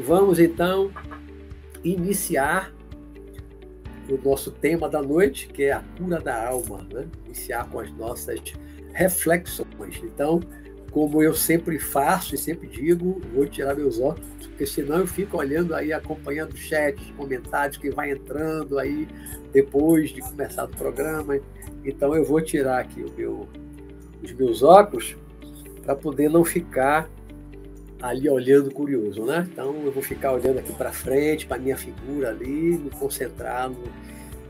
vamos então iniciar o nosso tema da noite, que é a cura da alma, né? Iniciar com as nossas reflexões. Então, como eu sempre faço e sempre digo, vou tirar meus óculos, porque senão eu fico olhando aí, acompanhando o chat, os comentários que vai entrando aí depois de começar o programa. Então eu vou tirar aqui meu, os meus óculos para poder não ficar ali olhando curioso, né? Então eu vou ficar olhando aqui para frente, para minha figura ali, me concentrar no,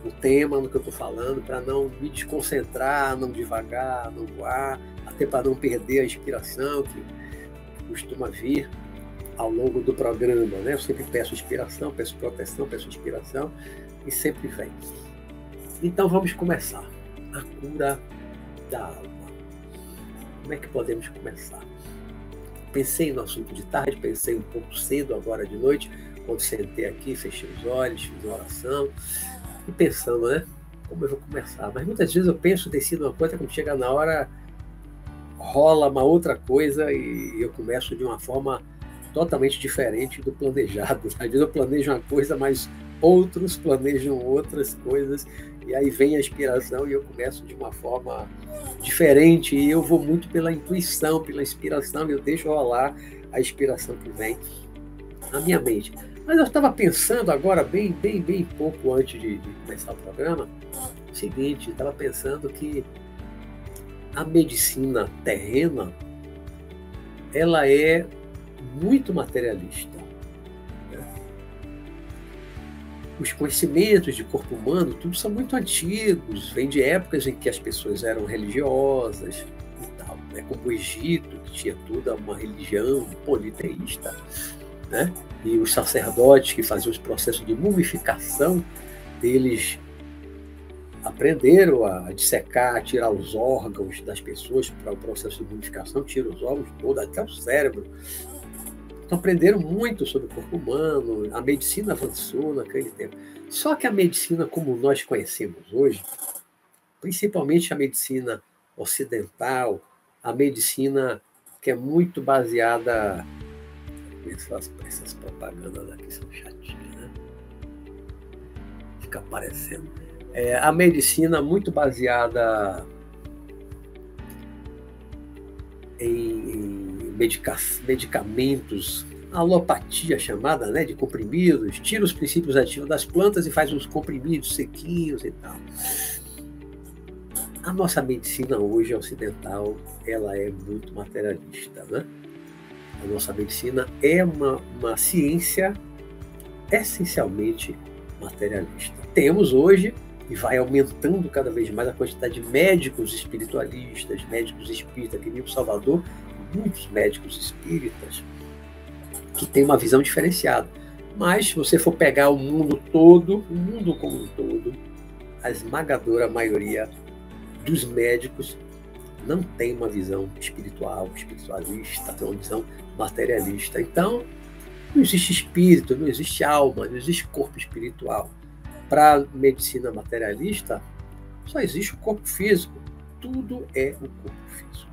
no tema, no que eu estou falando, para não me desconcentrar, não devagar, não voar, até para não perder a inspiração que, costuma vir ao longo do programa, né? Eu sempre peço inspiração, peço proteção, peço inspiração e sempre vem. Então vamos começar. A cura da alma. Como é que podemos começar? Pensei no assunto de tarde, pensei um pouco cedo, agora de noite, quando sentei aqui, fechei os olhos, fiz uma oração e pensando, né? Como eu vou começar? Mas muitas vezes eu penso, decido uma coisa, quando chega na hora, rola uma outra coisa e eu começo de uma forma totalmente diferente do planejado. Às vezes eu planejo uma coisa, mas outros planejam outras coisas e aí vem a inspiração e eu começo de uma forma diferente e eu vou muito pela intuição, pela inspiração, eu deixo rolar a inspiração que vem na minha mente. Mas eu estava pensando agora, bem, bem, bem pouco antes de, de começar o programa, o seguinte, estava pensando que a medicina terrena ela é muito materialista. Os conhecimentos de corpo humano, tudo são muito antigos, vêm de épocas em que as pessoas eram religiosas e tal, né? como o Egito, que tinha toda uma religião politeísta, né? e os sacerdotes que faziam os processos de mumificação, eles aprenderam a dissecar, tirar os órgãos das pessoas para o processo de mumificação, tira os órgãos todos, até o cérebro, então aprenderam muito sobre o corpo humano, a medicina avançou naquele tempo. Só que a medicina como nós conhecemos hoje, principalmente a medicina ocidental, a medicina que é muito baseada. Essas, essas propagandas aqui são chatinhas, né? Fica aparecendo. É, a medicina muito baseada em, em medica medicamentos, alopatia chamada, né, de comprimidos, tira os princípios ativos das plantas e faz uns comprimidos sequinhos e tal. A nossa medicina hoje ocidental, ela é muito materialista, né? A nossa medicina é uma, uma ciência essencialmente materialista. Temos hoje e vai aumentando cada vez mais a quantidade de médicos espiritualistas, médicos espíritas, que nem o Salvador muitos médicos espíritas que têm uma visão diferenciada. Mas se você for pegar o mundo todo, o mundo como um todo, a esmagadora maioria dos médicos não tem uma visão espiritual, espiritualista, tem uma visão materialista. Então, não existe espírito, não existe alma, não existe corpo espiritual. Para a medicina materialista, só existe o corpo físico. Tudo é o corpo físico.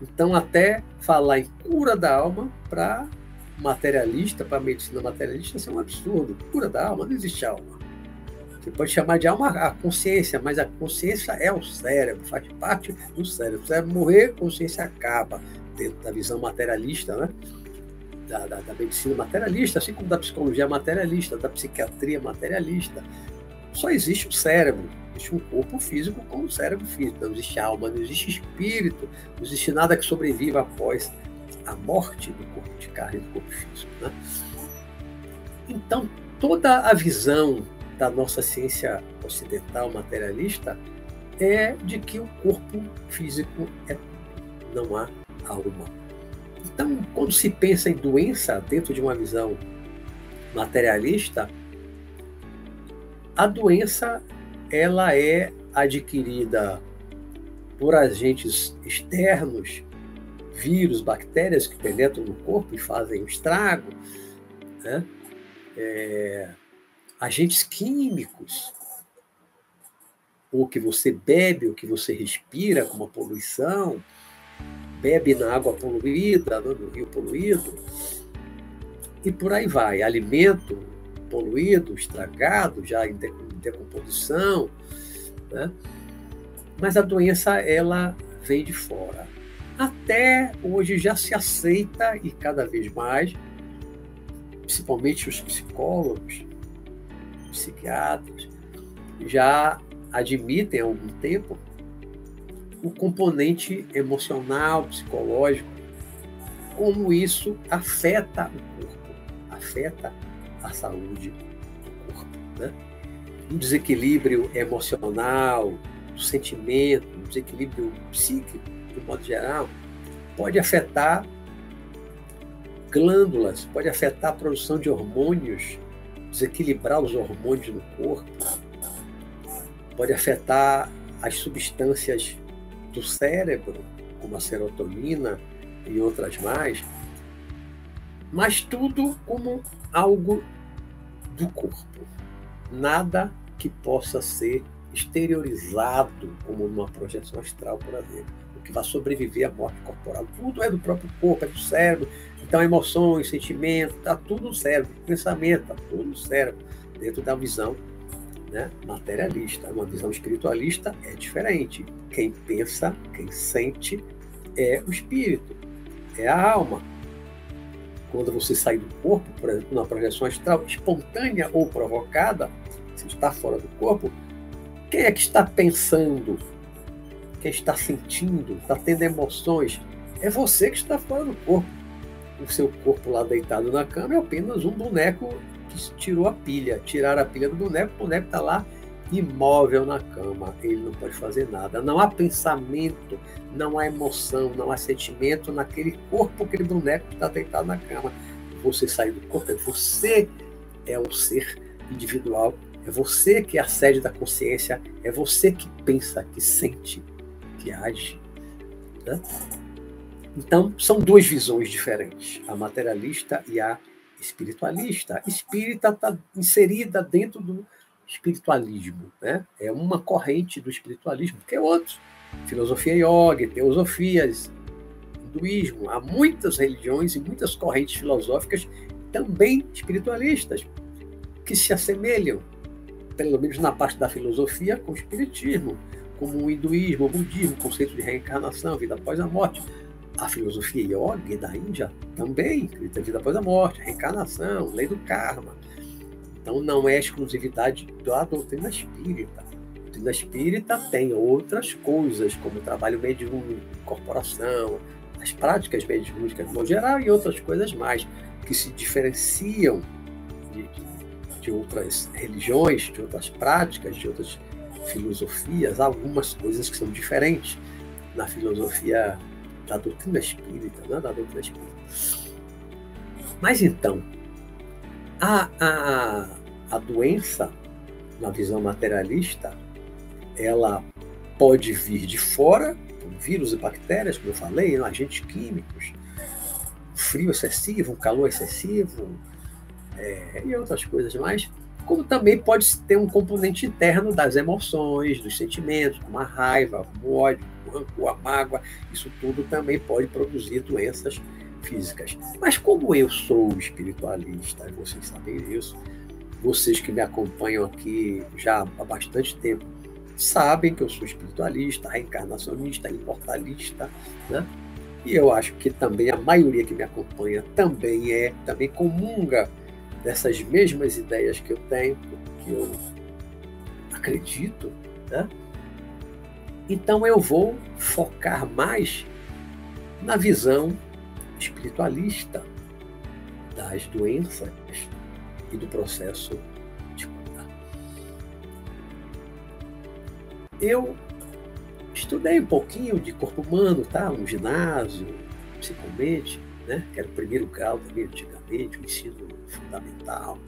Então, até falar em cura da alma para materialista, para medicina materialista, isso é um absurdo. Cura da alma, não existe alma. Você pode chamar de alma a consciência, mas a consciência é o cérebro, faz parte do cérebro. Se cérebro morrer, a consciência acaba, dentro da visão materialista, né? Da, da, da, medicina materialista, assim como da psicologia materialista, da psiquiatria materialista. Só existe o cérebro. Existe um corpo físico com um cérebro físico. Não existe alma, não existe espírito, não existe nada que sobreviva após a morte do corpo de carne e do corpo físico. Né? Então, toda a visão da nossa ciência ocidental materialista é de que o corpo físico é não há alma. Então, quando se pensa em doença dentro de uma visão materialista, a doença ela é adquirida por agentes externos, vírus, bactérias que penetram no corpo e fazem um estrago, né? é, agentes químicos, o que você bebe, o que você respira, como a poluição, bebe na água poluída, no rio poluído. e por aí vai. Alimento poluído, estragado, já em decomposição, né? mas a doença ela vem de fora. Até hoje já se aceita e cada vez mais, principalmente os psicólogos, psiquiatras, já admitem há algum tempo o componente emocional, psicológico, como isso afeta o corpo, afeta a saúde do corpo. Né? Um desequilíbrio emocional, do sentimento, um desequilíbrio psíquico, de modo geral, pode afetar glândulas, pode afetar a produção de hormônios, desequilibrar os hormônios no corpo, pode afetar as substâncias do cérebro, como a serotonina e outras mais, mas tudo como algo do corpo. Nada que possa ser exteriorizado como numa projeção astral, por exemplo. O que vai sobreviver à morte corporal. Tudo é do próprio corpo, é do cérebro. Então, emoções, sentimentos, está tudo no cérebro. Pensamento, está tudo no cérebro, dentro da visão né, materialista. Uma visão espiritualista é diferente. Quem pensa, quem sente, é o espírito, é a alma. Quando você sai do corpo, por exemplo, numa projeção astral espontânea ou provocada, você está fora do corpo, quem é que está pensando? Quem está sentindo? Está tendo emoções? É você que está fora do corpo. O seu corpo lá deitado na cama é apenas um boneco que tirou a pilha. Tiraram a pilha do boneco, o boneco está lá imóvel na cama. Ele não pode fazer nada. Não há pensamento, não há emoção, não há sentimento naquele corpo, aquele boneco que está deitado na cama. Você sai do corpo, é você é o ser individual é você que é a sede da consciência, é você que pensa, que sente, que age. Né? Então, são duas visões diferentes, a materialista e a espiritualista. A espírita está inserida dentro do espiritualismo, né? é uma corrente do espiritualismo, que é outro. Filosofia yoga, teosofias, hinduísmo, há muitas religiões e muitas correntes filosóficas também espiritualistas que se assemelham pelo menos na parte da filosofia, com o espiritismo, como o hinduísmo, o budismo, o conceito de reencarnação, vida após a morte. A filosofia yoga da Índia também vida após a morte, reencarnação, lei do karma. Então não é exclusividade da doutrina espírita. A doutrina espírita tem outras coisas, como o trabalho mediúnico, incorporação, as práticas mediúnicas no geral e outras coisas mais, que se diferenciam de, de outras religiões, de outras práticas, de outras filosofias, algumas coisas que são diferentes na filosofia da doutrina espírita, né? da doutrina espírita. Mas então, a, a, a doença, na visão materialista, ela pode vir de fora, vírus e bactérias, como eu falei, agentes químicos, frio excessivo, calor excessivo, é, e outras coisas mais, como também pode ter um componente interno das emoções, dos sentimentos, como a raiva, o ódio, o rancor, a mágoa, isso tudo também pode produzir doenças físicas. Mas como eu sou espiritualista, vocês sabem disso, vocês que me acompanham aqui já há bastante tempo, sabem que eu sou espiritualista, reencarnacionista, imortalista, né? E eu acho que também a maioria que me acompanha também é, também comunga dessas mesmas ideias que eu tenho, que eu acredito, né? então eu vou focar mais na visão espiritualista das doenças e do processo de cura. Eu estudei um pouquinho de corpo humano, tá? Um ginásio, psicomente, né? Que era o primeiro grau também antigamente, o ensino fundamental,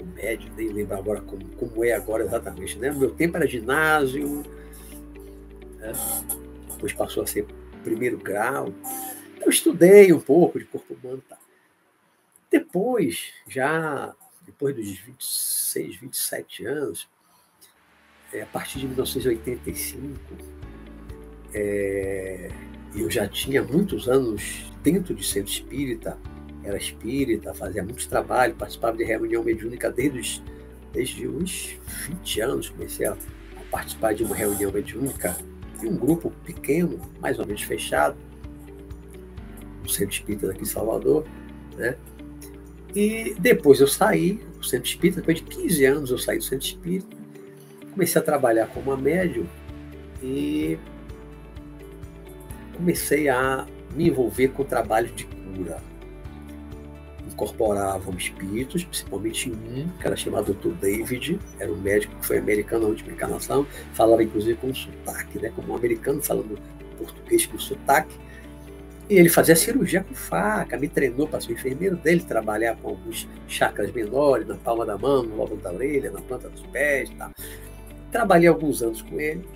o médio, nem lembro agora como, como é agora exatamente. Né? Meu tempo era ginásio, né? depois passou a ser primeiro grau. Eu estudei um pouco de corpo humano. Tá? Depois, já depois dos 26, 27 anos, é, a partir de 1985, é, eu já tinha muitos anos dentro de centro espírita, era espírita, fazia muito trabalho, participava de reunião mediúnica desde os, desde os 20 anos. Comecei a, a participar de uma reunião mediúnica de um grupo pequeno, mais ou menos fechado, no Centro Espírita daqui em Salvador. Né? E depois eu saí do Centro Espírita, depois de 15 anos eu saí do Centro Espírita, comecei a trabalhar como médium e comecei a me envolver com o trabalho de cura. Incorporavam espíritos, principalmente um, que era chamado Dr. David, era um médico que foi americano na última encarnação, falava inclusive com sotaque, né, como um americano falando português com sotaque. E ele fazia cirurgia com faca, me treinou para ser enfermeiro dele, trabalhar com alguns chakras menores, na palma da mão, no lóbulo da orelha, na planta dos pés. Tá. Trabalhei alguns anos com ele.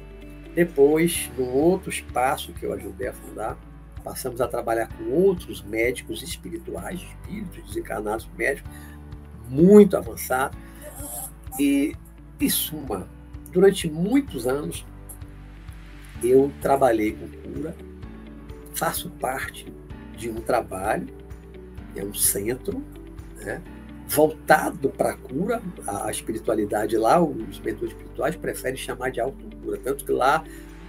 Depois, num outro espaço que eu ajudei a fundar, passamos a trabalhar com outros médicos espirituais, espíritos desencarnados médicos, muito avançados. E, em suma, durante muitos anos, eu trabalhei com cura, faço parte de um trabalho, é um centro, né, voltado para a cura, a espiritualidade lá, os mentores espirituais preferem chamar de autocura, tanto que lá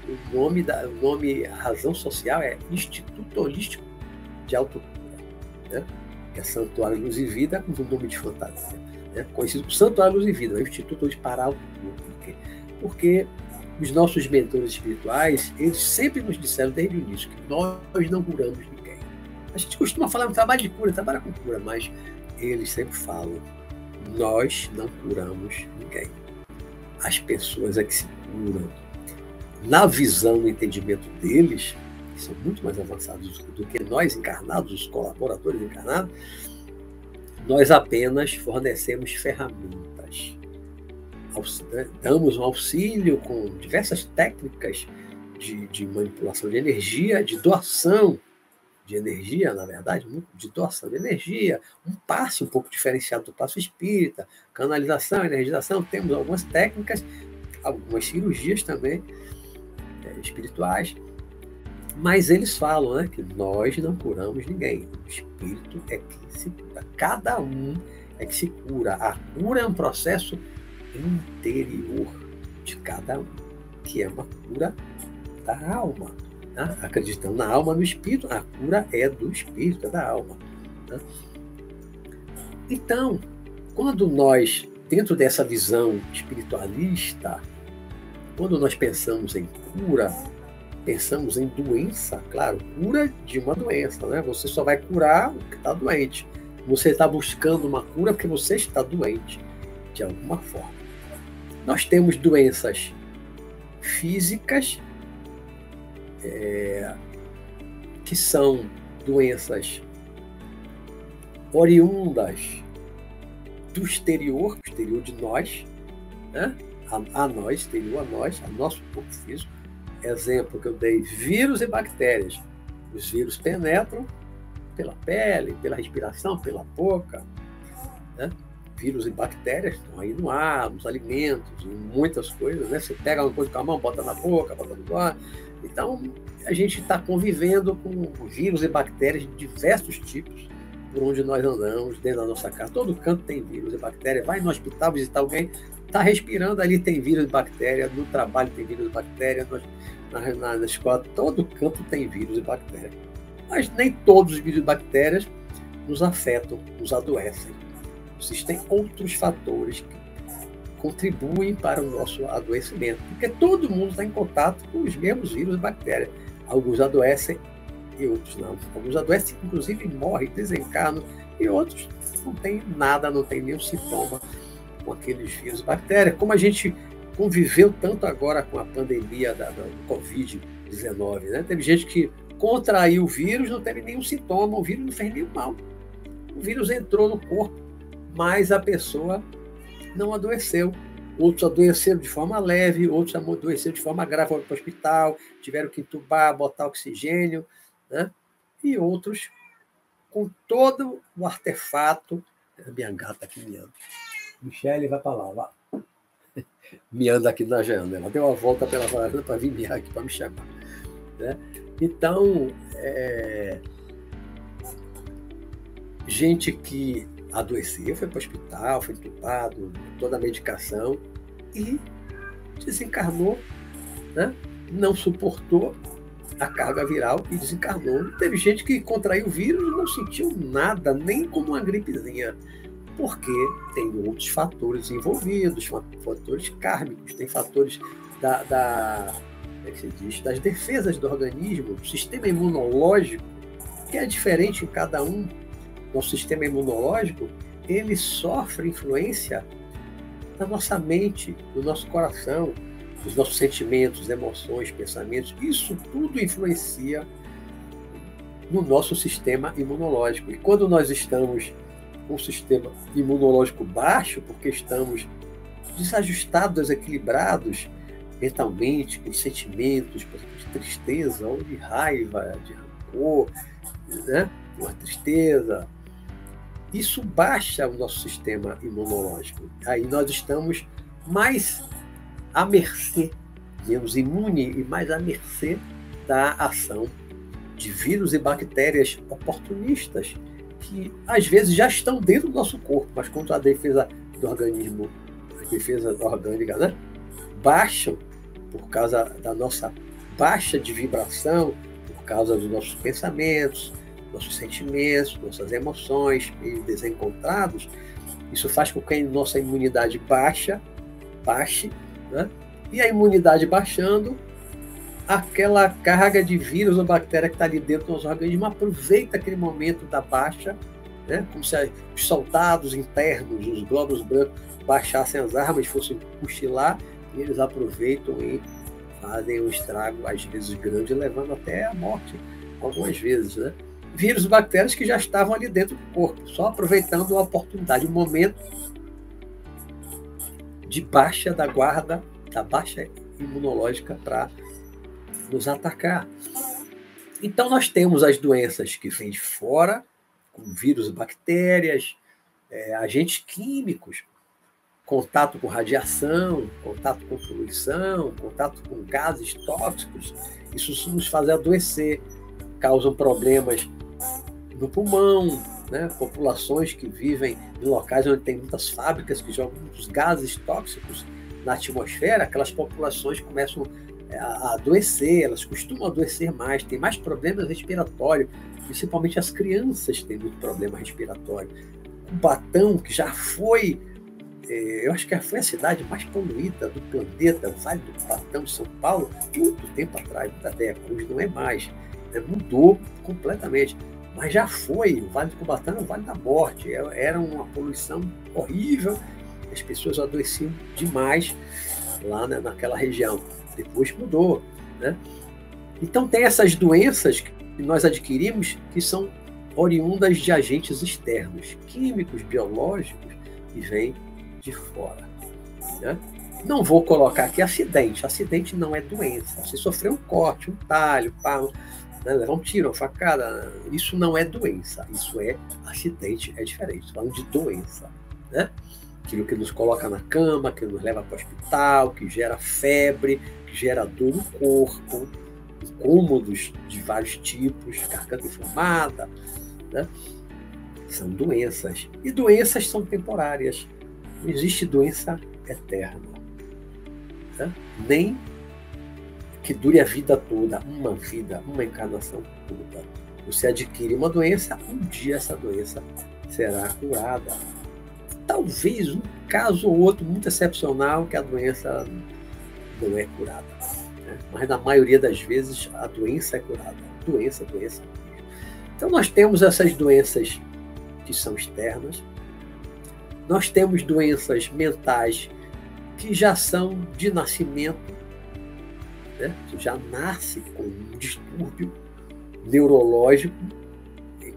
o nome, da, o nome, a razão social é Instituto Holístico de Autocura, né? que é Santuário Luz e Vida, com um nome de fantasia, né? conhecido como Santuário Luz e Vida, é o Instituto Holístico para Autocura. Por quê? Porque os nossos mentores espirituais, eles sempre nos disseram desde o início que nós não curamos ninguém. A gente costuma falar no trabalho de cura, trabalha com cura, mas eles sempre falam: nós não curamos ninguém. As pessoas é que se curam. Na visão, no entendimento deles, que são muito mais avançados do que nós encarnados, os colaboradores encarnados, nós apenas fornecemos ferramentas. Né, damos um auxílio com diversas técnicas de, de manipulação de energia, de doação de energia, na verdade, de doação de energia, um passe um pouco diferenciado do passo espírita, canalização, energização, temos algumas técnicas, algumas cirurgias também é, espirituais, mas eles falam né, que nós não curamos ninguém, o espírito é que se cura, cada um é que se cura, a cura é um processo interior de cada um, que é uma cura da alma Tá? Acreditando na alma, no espírito, a cura é do espírito, é da alma. Tá? Então, quando nós, dentro dessa visão espiritualista, quando nós pensamos em cura, pensamos em doença, claro, cura de uma doença, né? Você só vai curar o que está doente. Você está buscando uma cura porque você está doente, de alguma forma. Nós temos doenças físicas é, que são doenças oriundas do exterior, exterior de nós, né? a, a nós, exterior a nós, a nosso corpo físico. Exemplo que eu dei: vírus e bactérias. Os vírus penetram pela pele, pela respiração, pela boca. Né? Vírus e bactérias estão aí no ar, nos alimentos, em muitas coisas. Né? Você pega uma coisa com a mão, bota na boca, bota no ar, então, a gente está convivendo com vírus e bactérias de diversos tipos por onde nós andamos, dentro da nossa casa. Todo canto tem vírus e bactéria. Vai no hospital visitar alguém, está respirando ali, tem vírus e bactéria. No trabalho tem vírus e bactéria. Na, na, na escola, todo canto tem vírus e bactéria. Mas nem todos os vírus e bactérias nos afetam, nos adoecem. Existem outros fatores que contribuem para o nosso adoecimento, porque todo mundo está em contato com os mesmos vírus e bactérias. Alguns adoecem e outros não. Alguns adoecem, inclusive morrem, desencarnam, e outros não têm nada, não têm nenhum sintoma com aqueles vírus e bactérias. Como a gente conviveu tanto agora com a pandemia da, da Covid-19, né? Teve gente que contraiu o vírus, não teve nenhum sintoma, o vírus não fez nenhum mal. O vírus entrou no corpo, mas a pessoa não adoeceu. Outros adoeceram de forma leve, outros adoeceram de forma grave, foram para o hospital, tiveram que entubar, botar oxigênio, né? e outros com todo o artefato. Minha gata aqui me anda. Michele, vai para lá, vá. Me anda aqui na janela. Ela deu uma volta pela varanda para vir me aqui para me chamar. Né? Então, é... gente que adoeceu, foi para o hospital, foi entubado, toda a medicação e desencarnou, né? não suportou a carga viral e desencarnou. Teve gente que contraiu o vírus e não sentiu nada, nem como uma gripezinha, porque tem outros fatores envolvidos, fatores kármicos, tem fatores da, da como é que se diz, das defesas do organismo, do sistema imunológico, que é diferente em cada um. Nosso sistema imunológico, ele sofre influência da nossa mente, do nosso coração, dos nossos sentimentos, emoções, pensamentos. Isso tudo influencia no nosso sistema imunológico. E quando nós estamos com o sistema imunológico baixo, porque estamos desajustados, desequilibrados mentalmente, com sentimentos, de tristeza ou de raiva, de rancor, né? uma tristeza, isso baixa o nosso sistema imunológico. Aí nós estamos mais à mercê, menos imune e mais à mercê da ação de vírus e bactérias oportunistas que às vezes já estão dentro do nosso corpo, mas contra a defesa do organismo, a defesa orgânica, né? baixam por causa da nossa baixa de vibração, por causa dos nossos pensamentos, nossos sentimentos, nossas emoções desencontrados, isso faz com que a nossa imunidade baixa, baixe, né? e a imunidade baixando, aquela carga de vírus ou bactéria que está ali dentro do nosso organismo aproveita aquele momento da baixa, né? como se os soldados internos, os glóbulos brancos, baixassem as armas, fossem cochilar, e eles aproveitam e fazem um estrago, às vezes grande, levando até a morte, algumas vezes. Né? Vírus bactérias que já estavam ali dentro do corpo, só aproveitando a oportunidade, o momento de baixa da guarda, da baixa imunológica para nos atacar. Então nós temos as doenças que vêm de fora, com vírus bactérias, é, agentes químicos, contato com radiação, contato com poluição, contato com gases tóxicos, isso nos faz adoecer, causam problemas no pulmão, né? populações que vivem em locais onde tem muitas fábricas que jogam muitos gases tóxicos na atmosfera, aquelas populações começam é, a adoecer, elas costumam adoecer mais, tem mais problemas respiratórios, principalmente as crianças têm muito problema respiratório. O Batão, que já foi, é, eu acho que foi a cidade mais poluída do planeta, o Vale do Batão, São Paulo, muito tempo atrás, década, hoje não é mais, né? mudou completamente mas já foi. O Vale do Cubatã era o Vale da Morte, é, era uma poluição horrível, as pessoas adoeciam demais lá né, naquela região. Depois mudou. Né? Então, tem essas doenças que nós adquirimos que são oriundas de agentes externos, químicos, biológicos, que vêm de fora. Né? Não vou colocar aqui acidente. Acidente não é doença. Você sofreu um corte, um talho, pá, né? levar um tiro, uma facada, isso não é doença, isso é acidente, é diferente. Falando de doença, né? Aquilo que nos coloca na cama, que nos leva para o hospital, que gera febre, que gera dor no corpo, incômodos de vários tipos, garganta inflamada, né? São doenças. E doenças são temporárias. Não existe doença eterna. Né? Nem que dure a vida toda, uma vida, uma encarnação toda. Você adquire uma doença, um dia essa doença será curada. Talvez um caso ou outro muito excepcional que a doença não é curada. Né? Mas na maioria das vezes a doença é curada. Doença, doença. Então nós temos essas doenças que são externas. Nós temos doenças mentais que já são de nascimento né? já nasce com um distúrbio neurológico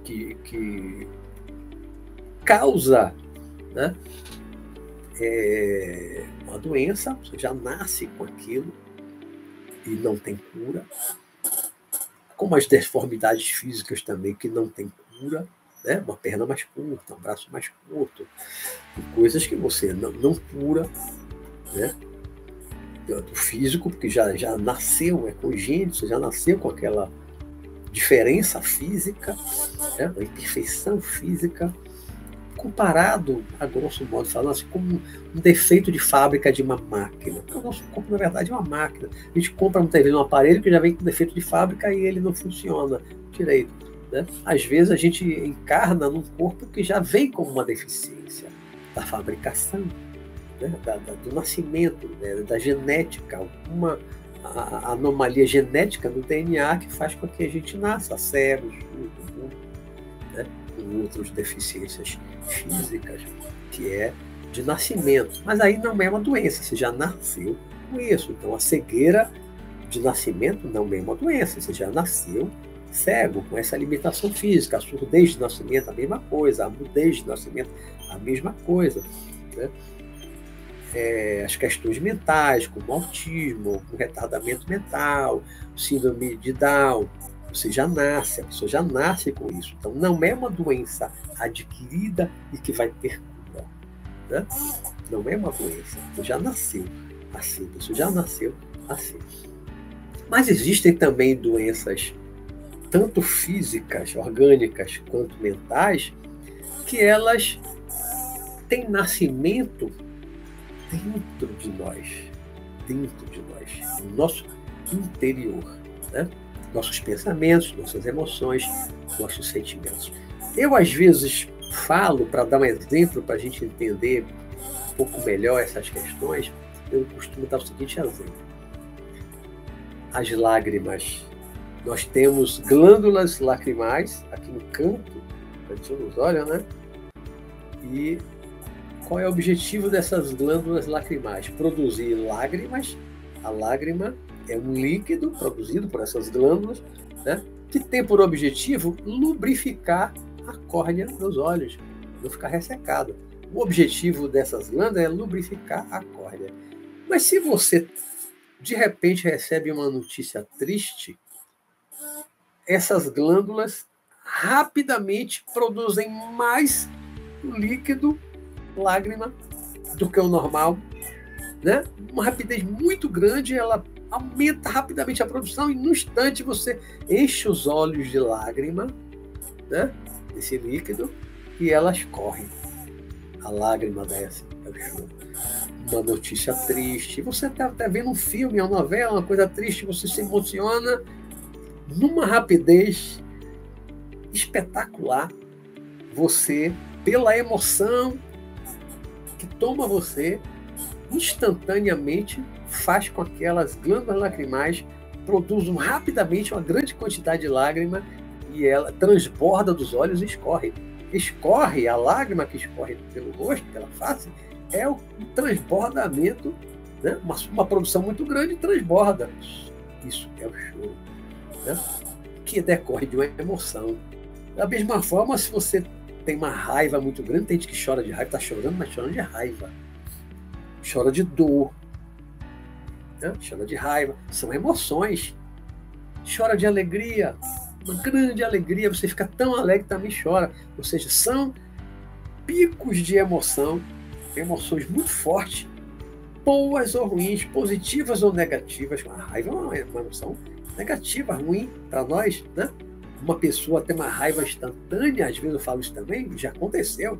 que, que causa né? É uma doença, você já nasce com aquilo e não tem cura. Como as deformidades físicas também, que não tem cura, né? uma perna mais curta, um braço mais curto, coisas que você não, não cura, né? Do físico, porque já, já nasceu, é congênito, você já nasceu com aquela diferença física, né, uma imperfeição física, comparado, a grosso modo falando, assim, como um defeito de fábrica de uma máquina. O nosso corpo, na verdade, é uma máquina. A gente compra muitas vezes um aparelho que já vem com defeito de fábrica e ele não funciona direito. Né? Às vezes a gente encarna num corpo que já vem com uma deficiência da fabricação, né? da, da, do nascimento, né? da genética, alguma anomalia genética no DNA que faz com que a gente nasça cegos, né? com outras deficiências físicas, que é de nascimento. Mas aí não é uma doença, você já nasceu com isso. Então a cegueira de nascimento não é uma doença, você já nasceu cego, com essa limitação física. A surdez de nascimento, a mesma coisa. A mudez de nascimento, a mesma coisa. Né? É, as questões mentais, como autismo, o retardamento mental, síndrome de Down, você já nasce, a pessoa já nasce com isso. Então, não é uma doença adquirida e que vai ter cura. Né? Não é uma doença. Você já nasceu assim, você já nasceu assim. Mas existem também doenças, tanto físicas, orgânicas, quanto mentais, que elas têm nascimento dentro de nós, dentro de nós, no nosso interior. Né? nossos pensamentos, nossas emoções, nossos sentimentos. Eu, às vezes, falo, para dar um exemplo, para a gente entender um pouco melhor essas questões, eu costumo dar o seguinte exemplo. As lágrimas. Nós temos glândulas lacrimais aqui no canto, onde nos olha, né? E qual é o objetivo dessas glândulas lacrimais? Produzir lágrimas. A lágrima é um líquido produzido por essas glândulas, né, que tem por objetivo lubrificar a córnea dos olhos, não ficar ressecado. O objetivo dessas glândulas é lubrificar a córnea. Mas se você de repente recebe uma notícia triste, essas glândulas rapidamente produzem mais líquido, lágrima, do que o normal, né? Uma rapidez muito grande, ela aumenta rapidamente a produção e no instante você enche os olhos de lágrima, né? Esse líquido, e elas correm. A lágrima desce, uma notícia triste. Você está tá vendo um filme, uma novela, uma coisa triste, você se emociona numa rapidez espetacular. Você, pela emoção que toma você, instantaneamente faz com que aquelas glândulas lacrimais produzam rapidamente uma grande quantidade de lágrima e ela transborda dos olhos e escorre. Escorre, a lágrima que escorre pelo rosto, pela face, é o transbordamento, né? uma, uma produção muito grande transborda. Isso é o choro, né? que decorre de uma emoção. Da mesma forma, se você tem uma raiva muito grande, tem gente que chora de raiva, está chorando, mas chorando de raiva. Chora de dor, né? chora de raiva, são emoções. Chora de alegria, uma grande alegria, você fica tão alegre também chora. Ou seja, são picos de emoção, emoções muito fortes, boas ou ruins, positivas ou negativas. A raiva é uma emoção negativa, ruim para nós, né? Uma pessoa tem uma raiva instantânea, às vezes eu falo isso também, já aconteceu.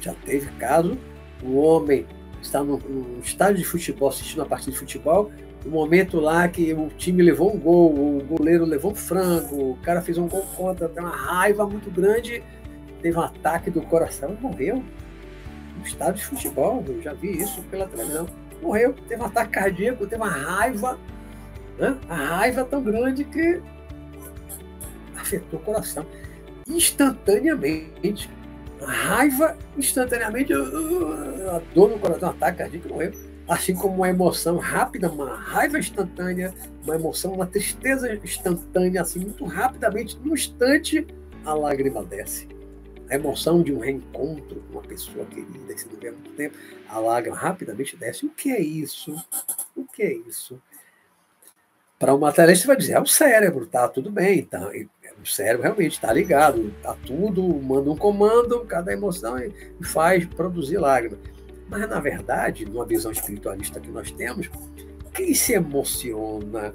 Já teve caso, um homem está no, no estádio de futebol assistindo a partida de futebol, o momento lá que o time levou um gol, o goleiro levou um frango, o cara fez um gol contra, tem uma raiva muito grande, teve um ataque do coração e morreu. No estádio de futebol, eu já vi isso pela televisão. Morreu, teve um ataque cardíaco, teve uma raiva, né? a raiva tão grande que afetou o coração instantaneamente raiva, instantaneamente, a dor no coração, um ataque cardíaco, morreu. Assim como uma emoção rápida, uma raiva instantânea, uma emoção, uma tristeza instantânea, assim, muito rapidamente, no instante, a lágrima desce. A emoção de um reencontro com uma pessoa querida que você não vê há muito tempo, a lágrima rapidamente desce. O que é isso? O que é isso? Para o materialista, vai dizer, é o cérebro, tá tudo bem, tá, o cérebro realmente está ligado, está tudo, manda um comando, cada emoção e faz produzir lágrimas. Mas, na verdade, numa visão espiritualista que nós temos, quem se emociona,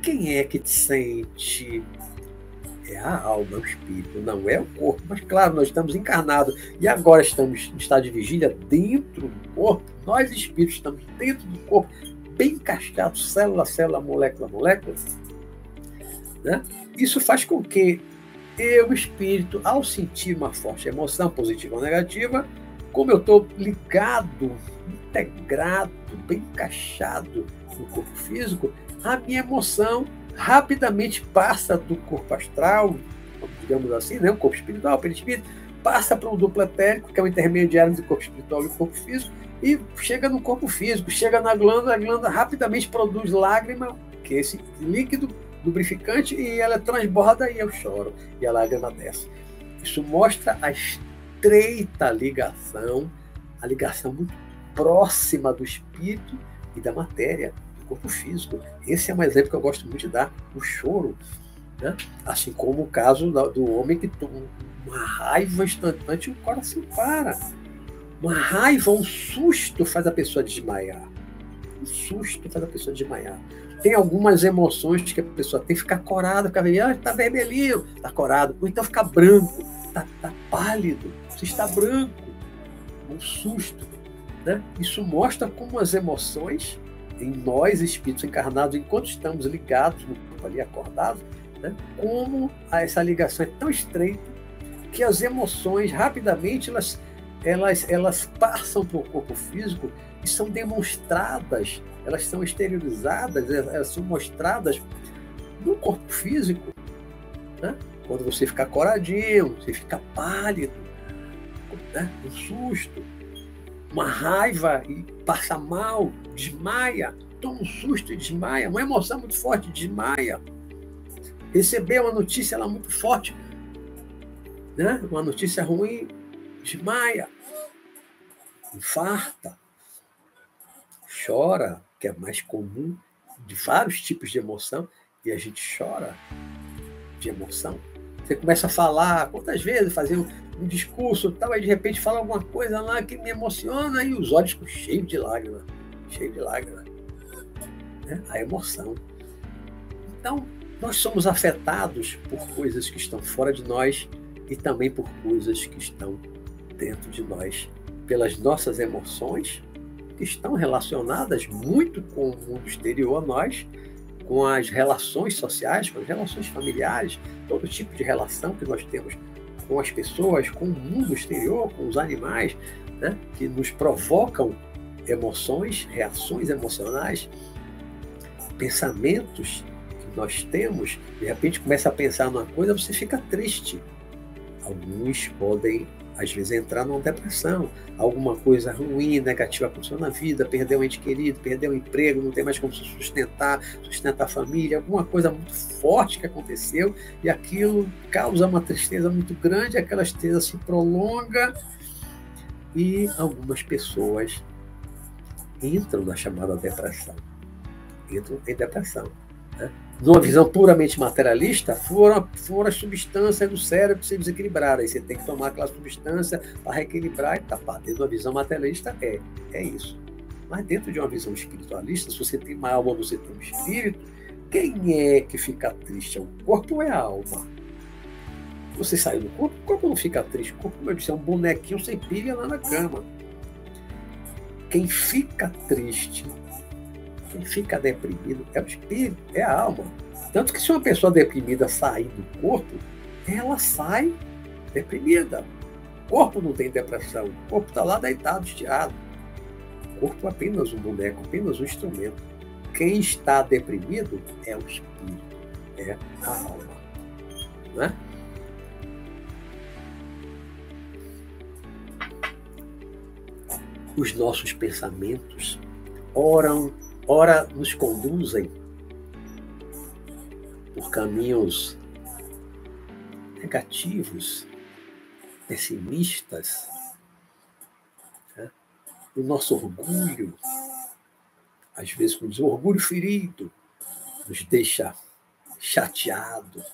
quem é que sente, é a alma, é o espírito, não é o corpo. Mas, claro, nós estamos encarnados e agora estamos em estado de vigília dentro do corpo. Nós, espíritos, estamos dentro do corpo, bem encaixados, célula a célula, molécula a molécula. Né? Isso faz com que eu, espírito, ao sentir uma forte emoção, positiva ou negativa, como eu estou ligado, integrado, bem encaixado no corpo físico, a minha emoção rapidamente passa do corpo astral, digamos assim, né, o corpo espiritual, o perispírito, passa para o duplo etérico, que é o intermediário entre o corpo espiritual e o corpo físico, e chega no corpo físico, chega na glândula, a glândula rapidamente produz lágrima, que é esse líquido lubrificante, e ela transborda e eu choro, e a lágrima desce. Isso mostra a estreita ligação, a ligação muito próxima do espírito e da matéria corpo físico. Esse é um exemplo que eu gosto muito de dar, o choro. Né? Assim como o caso do homem que toma uma raiva instantânea e o coração para. Uma raiva, um susto faz a pessoa desmaiar. Um susto faz a pessoa desmaiar. Tem algumas emoções que a pessoa tem que ficar corada, ficar ah, está vermelhinho, está corado, ou então ficar branco, está tá pálido, você está branco. Um susto. Né? Isso mostra como as emoções em nós, espíritos encarnados, enquanto estamos ligados no corpo ali, acordados, né, como essa ligação é tão estreita que as emoções, rapidamente, elas, elas, elas passam para o corpo físico são demonstradas, elas são exteriorizadas, elas são mostradas no corpo físico. Né? Quando você fica coradinho, você fica pálido, né? um susto, uma raiva e passa mal, desmaia, toma um susto e desmaia, uma emoção muito forte, desmaia. Recebeu uma notícia lá muito forte, né? uma notícia ruim, desmaia, infarta, chora, que é mais comum de vários tipos de emoção, e a gente chora de emoção. Você começa a falar, quantas vezes, fazer um, um discurso tal, aí de repente fala alguma coisa lá que me emociona e os olhos ficam cheios de lágrimas, cheio de lágrimas. Né? A emoção. Então, nós somos afetados por coisas que estão fora de nós e também por coisas que estão dentro de nós, pelas nossas emoções, que estão relacionadas muito com o mundo exterior a nós, com as relações sociais, com as relações familiares, todo tipo de relação que nós temos com as pessoas, com o mundo exterior, com os animais, né, que nos provocam emoções, reações emocionais, pensamentos que nós temos, de repente começa a pensar numa coisa, você fica triste. Alguns podem às vezes entrar numa depressão, alguma coisa ruim, negativa aconteceu na vida, perdeu um ente querido, perdeu um emprego, não tem mais como se sustentar, sustentar a família, alguma coisa muito forte que aconteceu e aquilo causa uma tristeza muito grande, aquela tristeza se prolonga e algumas pessoas entram na chamada depressão, entram em depressão. Né? numa visão puramente materialista, foram, foram as substâncias do cérebro que se desequilibraram. Aí você tem que tomar aquela substância para reequilibrar e tapar. Dentro de uma visão materialista, é, é isso. Mas dentro de uma visão espiritualista, se você tem uma alma, você tem um espírito, quem é que fica triste? É o corpo ou é a alma? Você saiu do corpo, o corpo não fica triste. O corpo, como eu disse, é um bonequinho sem pilha lá na cama. Quem fica triste quem fica deprimido é o espírito, é a alma. Tanto que se uma pessoa deprimida sair do corpo, ela sai deprimida. O corpo não tem depressão, o corpo está lá deitado, estirado. O corpo é apenas um boneco, apenas um instrumento. Quem está deprimido é o espírito, é a alma. Né? Os nossos pensamentos oram ora nos conduzem por caminhos negativos, pessimistas. Né? O nosso orgulho, às vezes, diz, o orgulho ferido, nos deixa chateado,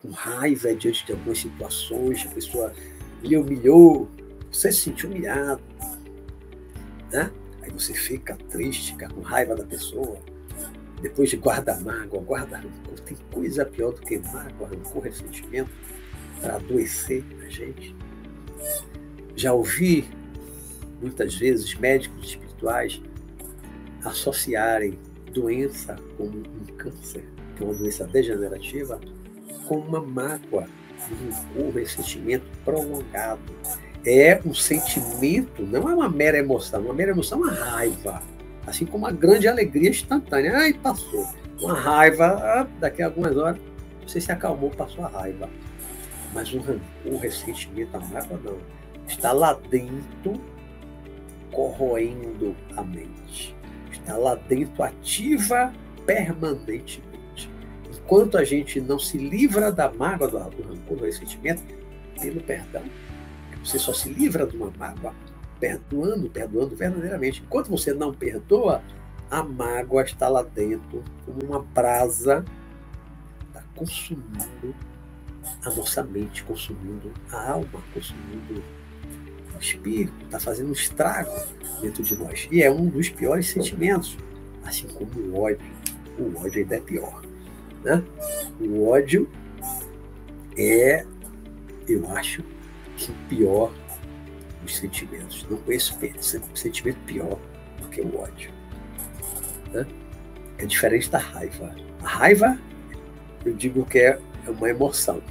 com raiva diante de algumas situações, a pessoa lhe humilhou, você se sentiu humilhado. Né? Aí você fica triste, fica com raiva da pessoa. depois de guarda mágoa, guarda rancor, tem coisa pior do que mágoa, rancor, ressentimento para adoecer a gente. Já ouvi muitas vezes médicos espirituais associarem doença como um câncer, que é uma doença degenerativa, com uma mágoa, um rancor, ressentimento prolongado. É um sentimento, não é uma mera emoção, uma mera emoção é uma raiva Assim como uma grande alegria instantânea. Ai, passou. Uma raiva, ah, daqui a algumas horas, você se acalmou, passou a raiva. Mas o rancor, o ressentimento, a mágoa, não. Está lá dentro, corroendo a mente. Está lá dentro, ativa permanentemente. Enquanto a gente não se livra da mágoa, do rancor, do ressentimento, pelo perdão, você só se livra de uma mágoa perdoando, perdoando verdadeiramente. Enquanto você não perdoa, a mágoa está lá dentro, como uma brasa, está consumindo a nossa mente, consumindo a alma, consumindo o espírito, está fazendo um estrago dentro de nós. E é um dos piores sentimentos, assim como o ódio. O ódio ainda é pior. Né? O ódio é, eu acho, que pior os sentimentos. Não conheço sentimento pior do que o ódio. Né? É diferente da raiva. A raiva, eu digo que é uma emoção.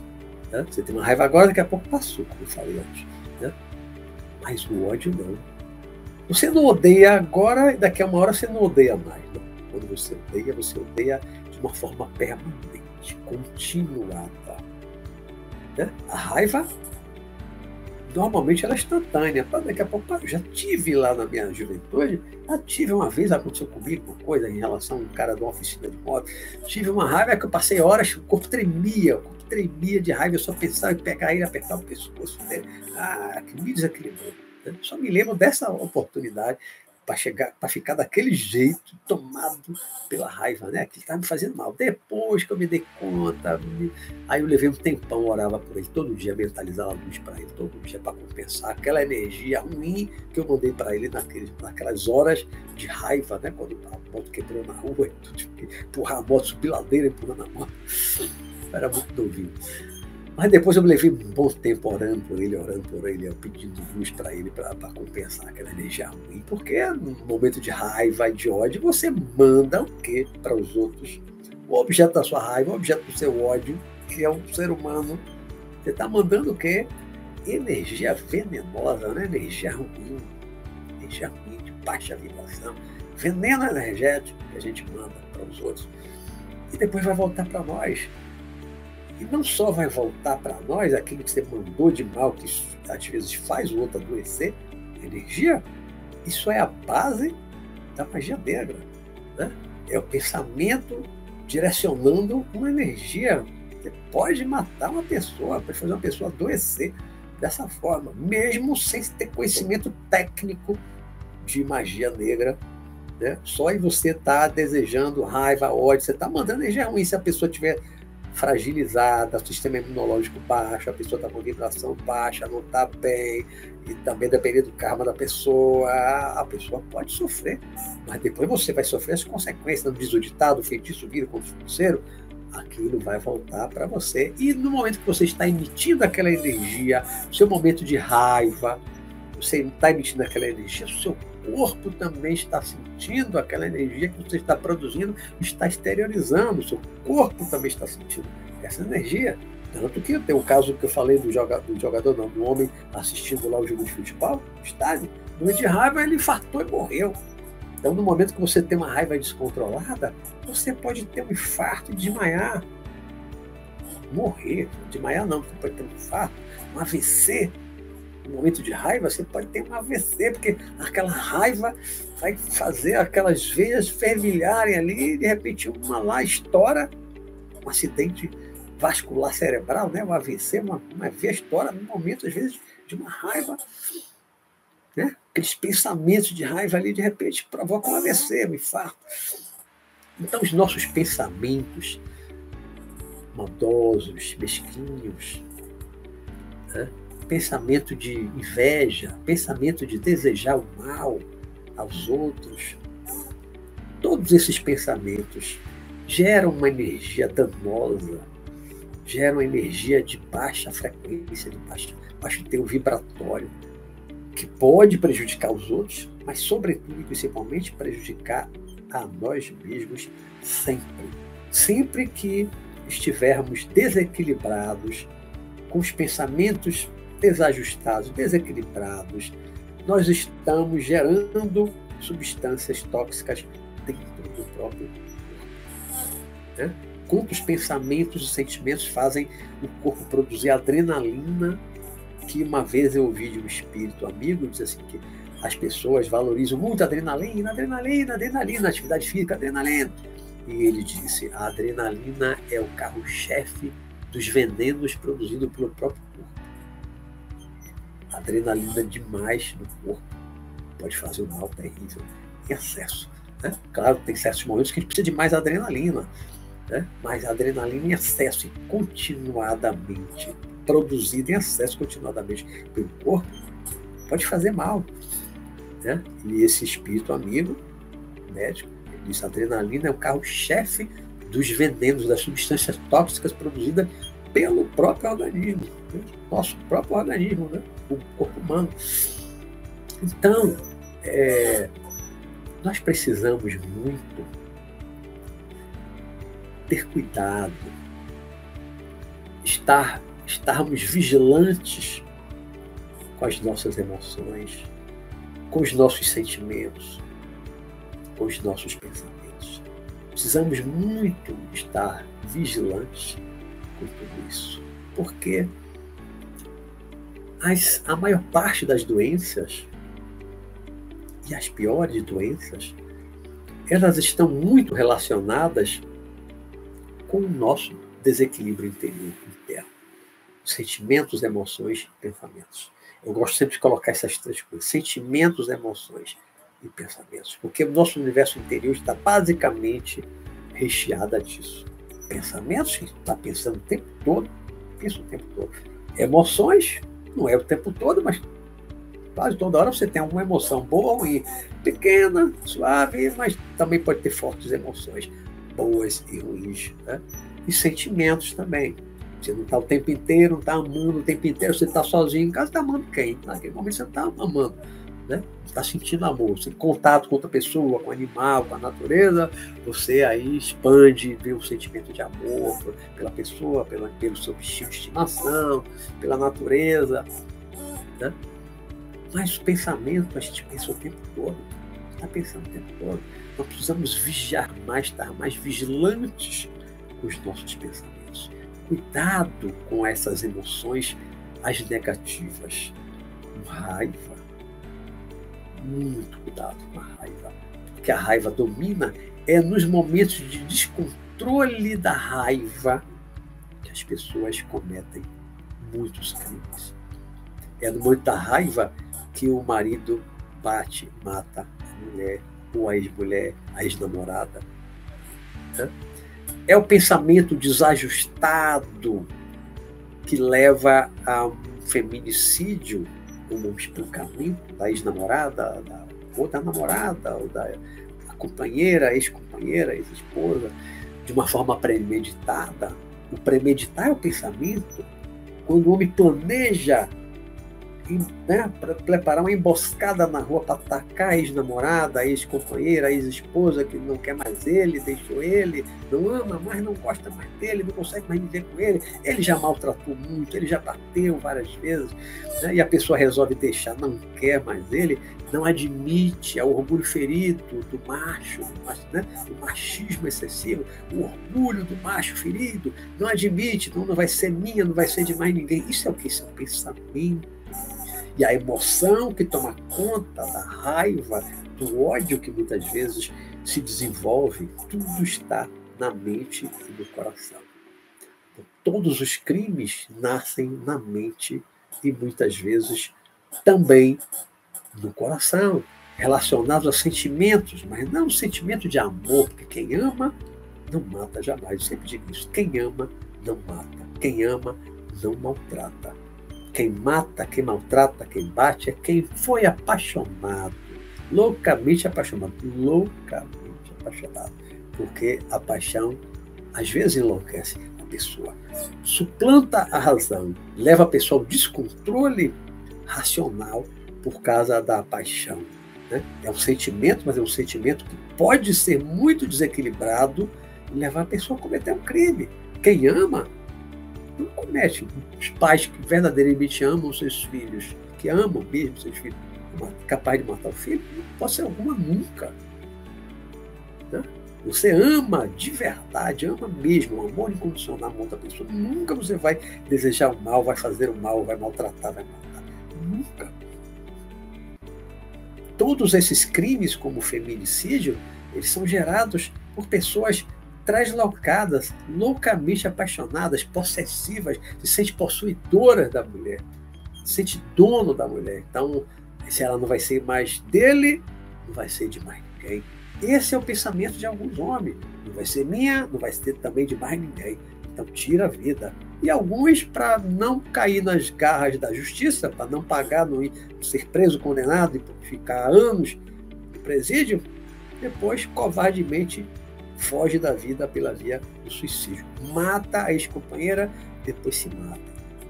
Né? Você tem uma raiva agora, daqui a pouco passou, como eu falei antes. Né? Mas o ódio não. Você não odeia agora e daqui a uma hora você não odeia mais. Quando você odeia, você odeia de uma forma permanente, continuada. A raiva normalmente ela é instantânea. Daqui a pouco, eu já tive lá na minha juventude, já tive uma vez, aconteceu comigo uma coisa em relação a um cara de uma oficina de moto. Tive uma raiva que eu passei horas, o corpo tremia, o corpo tremia de raiva, eu só pensava em pegar ele, apertar o pescoço dele. Ah, que me desequilibrou. Só me lembro dessa oportunidade para chegar, para ficar daquele jeito, tomado pela raiva, né? Que estava me fazendo mal. Depois que eu me dei conta, me... aí eu levei um tempão, orava por ele todo dia, mentalizava a luz para ele todo dia para compensar aquela energia ruim que eu mandei para ele naqueles, naquelas horas de raiva, né? Quando a moto quebrou na rua, eu tive que empurrar a moto, subir ladeira, empurrando a moto. era muito novinho. Mas depois eu me levei um bom tempo orando por ele, orando por ele, pedindo luz para ele para compensar aquela energia ruim. Porque no momento de raiva de ódio, você manda o quê para os outros? O objeto da sua raiva, o objeto do seu ódio, que é um ser humano. Você está mandando o quê? Energia venenosa, né? energia ruim. Energia ruim, de baixa vibração. Veneno energético que a gente manda para os outros. E depois vai voltar para nós e não só vai voltar para nós aquilo que você mandou de mal, que às vezes faz o outro adoecer, energia, isso é a base da magia negra. Né? É o pensamento direcionando uma energia. Você pode matar uma pessoa, pode fazer uma pessoa adoecer dessa forma, mesmo sem ter conhecimento técnico de magia negra. Né? Só em você estar tá desejando raiva, ódio, você está mandando energia ruim se a pessoa tiver fragilizada, sistema imunológico baixo, a pessoa está com vibração baixa, não está bem, e também dependendo do karma da pessoa, a pessoa pode sofrer. Mas depois você vai sofrer as consequências, não diz o ditado, feitiço vira contra o financeiro, aquilo vai voltar para você. E no momento que você está emitindo aquela energia, seu momento de raiva, você está emitindo aquela energia, seu corpo também está sentindo aquela energia que você está produzindo, está exteriorizando, o seu corpo também está sentindo essa energia. Tanto que tem o caso que eu falei do jogador, do jogador não, do homem assistindo lá o jogo de futebol, estádio, no de raiva ele infartou e morreu. Então, no momento que você tem uma raiva descontrolada, você pode ter um infarto e desmaiar. Morrer, desmaiar não, você pode ter um infarto, um AVC, um momento de raiva, você pode ter um AVC, porque aquela raiva vai fazer aquelas veias fervilharem ali, e de repente uma lá estoura, um acidente vascular cerebral, né? um AVC, uma, uma veia estoura no momento, às vezes, de uma raiva. Né? Aqueles pensamentos de raiva ali, de repente, provocam um AVC, um infarto. Então, os nossos pensamentos maldosos, mesquinhos, né? Pensamento de inveja, pensamento de desejar o mal aos outros. todos esses pensamentos geram uma energia danosa, geram energia de baixa frequência, de baixo, baixo teor vibratório, que pode prejudicar os outros, mas, sobretudo e principalmente, prejudicar a nós mesmos sempre. Sempre que estivermos desequilibrados, com os pensamentos desajustados, desequilibrados, nós estamos gerando substâncias tóxicas dentro do próprio corpo. Né? Quantos pensamentos e sentimentos fazem o corpo produzir adrenalina? Que uma vez eu ouvi de um espírito amigo dizer assim que as pessoas valorizam muito adrenalina, adrenalina, adrenalina, atividade física, adrenalina. E ele disse: a adrenalina é o carro-chefe dos venenos produzidos pelo próprio corpo. Adrenalina demais no corpo pode fazer um mal terrível em excesso. Né? Claro, tem certos momentos que a gente precisa de mais adrenalina, né? mas adrenalina em excesso e continuadamente, produzida em excesso continuadamente pelo corpo, pode fazer mal. Né? E esse espírito amigo, médico, disse: adrenalina é o carro-chefe dos venenos, das substâncias tóxicas produzidas pelo próprio organismo, né? nosso próprio organismo, né? O corpo humano. Então, é, nós precisamos muito ter cuidado, estar, estarmos vigilantes com as nossas emoções, com os nossos sentimentos, com os nossos pensamentos. Precisamos muito estar vigilantes com tudo isso, porque as, a maior parte das doenças e as piores doenças, elas estão muito relacionadas com o nosso desequilíbrio interior, interno. Sentimentos, emoções e pensamentos. Eu gosto sempre de colocar essas três coisas: sentimentos, emoções e pensamentos. Porque o nosso universo interior está basicamente recheado disso. Pensamentos, que está pensando o tempo todo, pensa o tempo todo. Emoções, não é o tempo todo, mas quase toda hora você tem alguma emoção boa ou ruim. Pequena, suave, mas também pode ter fortes emoções boas e ruins. Né? E sentimentos também. Você não está o tempo inteiro, não está amando o tempo inteiro, você está sozinho em casa, está amando quem? Naquele momento você está amando, né? Está sentindo amor, você contato com outra pessoa, com animal, com a natureza, você aí expande, vê um sentimento de amor pela pessoa, pela, pelo seu bichinho de estimação, pela natureza, né? Mas o pensamento, a gente pensa o tempo todo, está pensando o tempo todo. Nós precisamos vigiar mais, estar mais vigilantes com os nossos pensamentos. Cuidado com essas emoções, as negativas. Raiva. Muito cuidado com a raiva. Porque a raiva domina é nos momentos de descontrole da raiva que as pessoas cometem muitos crimes. É no momento da raiva que o marido bate, mata a mulher, ou a ex-mulher, a ex-namorada. É o pensamento desajustado que leva a um feminicídio, como espancamento da ex-namorada, da outra namorada, ou da companheira, ex-companheira, ex-esposa, de uma forma premeditada. O premeditar é o pensamento. Quando o homem planeja né, para preparar uma emboscada na rua para atacar a ex-namorada, a ex-companheira, a ex-esposa que não quer mais ele, deixou ele, não ama mais, não gosta mais dele, não consegue mais viver com ele, ele já maltratou muito, ele já bateu várias vezes, né, e a pessoa resolve deixar, não quer mais ele, não admite, é o orgulho ferido do macho, né, o machismo excessivo, o orgulho do macho ferido, não admite, não, não vai ser minha, não vai ser de mais ninguém. Isso é o que? Isso é o pensamento e a emoção que toma conta da raiva, do ódio que muitas vezes se desenvolve, tudo está na mente e no coração. Todos os crimes nascem na mente e muitas vezes também no coração, relacionados a sentimentos, mas não sentimento de amor, porque quem ama não mata jamais. Eu sempre digo isso: quem ama não mata, quem ama não maltrata. Quem mata, quem maltrata, quem bate é quem foi apaixonado, loucamente apaixonado, loucamente apaixonado. porque a paixão às vezes enlouquece a pessoa, suplanta a razão, leva a pessoa ao descontrole racional por causa da paixão. Né? É um sentimento, mas é um sentimento que pode ser muito desequilibrado e levar a pessoa a cometer um crime. Quem ama não comete. Os pais que verdadeiramente amam seus filhos, que amam mesmo seus filhos, capaz de matar o filho, não pode ser alguma nunca. Né? Você ama de verdade, ama mesmo, o amor incondicional a outra pessoa. Nunca você vai desejar o mal, vai fazer o mal, vai maltratar, vai matar. Nunca. Todos esses crimes, como o feminicídio, eles são gerados por pessoas translocadas, loucamente apaixonadas, possessivas, se sente possuidoras da mulher, se sente dono da mulher. Então, se ela não vai ser mais dele, não vai ser de mais ninguém. Esse é o pensamento de alguns homens. Não vai ser minha, não vai ser também de mais ninguém. Então, tira a vida. E alguns, para não cair nas garras da justiça, para não pagar, não ser preso, condenado e ficar anos no presídio, depois covardemente foge da vida pela via do suicídio. Mata a ex-companheira, depois se mata.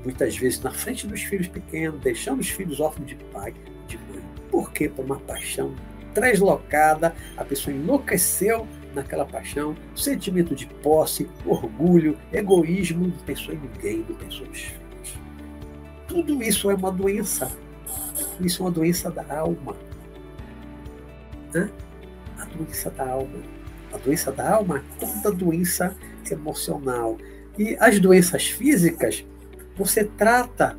Muitas vezes na frente dos filhos pequenos, deixando os filhos órfãos de pai, de mãe. Por quê? Por uma paixão translocada, a pessoa enlouqueceu naquela paixão, sentimento de posse, orgulho, egoísmo, não pensou em ninguém, não pensou nos filhos. Tudo isso é uma doença. Isso é uma doença da alma. A doença da alma. A doença da alma toda doença emocional. E as doenças físicas, você trata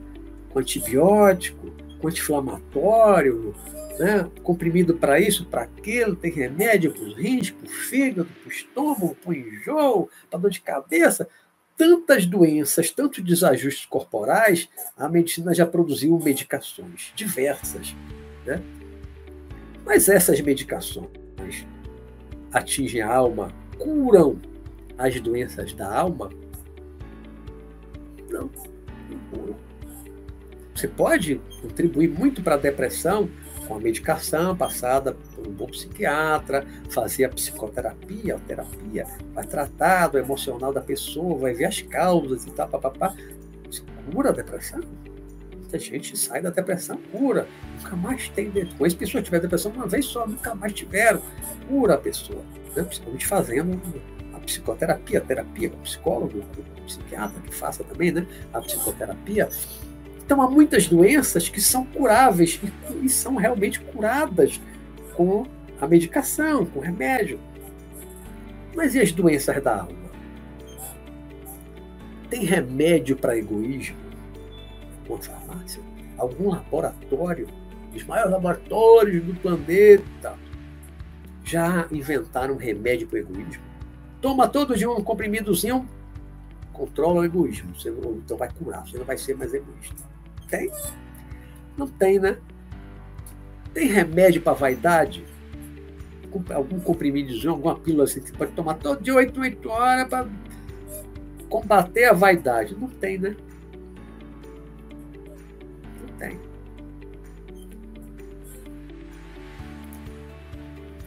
com antibiótico, com anti-inflamatório, né? comprimido para isso, para aquilo, tem remédio para os rins, para o fígado, para o estômago, para o enjoo, para dor de cabeça. Tantas doenças, tantos desajustes corporais, a medicina já produziu medicações diversas. Né? Mas essas medicações atingem a alma, curam as doenças da alma? Não, não curam. Você pode contribuir muito para a depressão com a medicação passada por um bom psiquiatra, fazer a psicoterapia, a terapia, vai tratar do emocional da pessoa, vai ver as causas e tal, papapá. Cura a depressão? Muita gente sai da depressão, cura. Nunca mais tem depois. A pessoa tiver depressão uma vez só, nunca mais tiveram. Cura a pessoa. Né? Principalmente fazendo a psicoterapia, a terapia com psicólogo, com psiquiatra que faça também, né? A psicoterapia. Então há muitas doenças que são curáveis e, e são realmente curadas com a medicação, com o remédio. Mas e as doenças da alma? Tem remédio para egoísmo? Uma farmácia, algum laboratório, os maiores laboratórios do planeta, já inventaram um remédio para o egoísmo. Toma todo dia um comprimidozinho, controla o egoísmo. Você, então vai curar, você não vai ser mais egoísta. Tem? Não tem, né? Tem remédio para vaidade? Algum comprimidozinho, alguma pílula assim que você pode tomar todo dia, 8, 8 horas, para combater a vaidade? Não tem, né?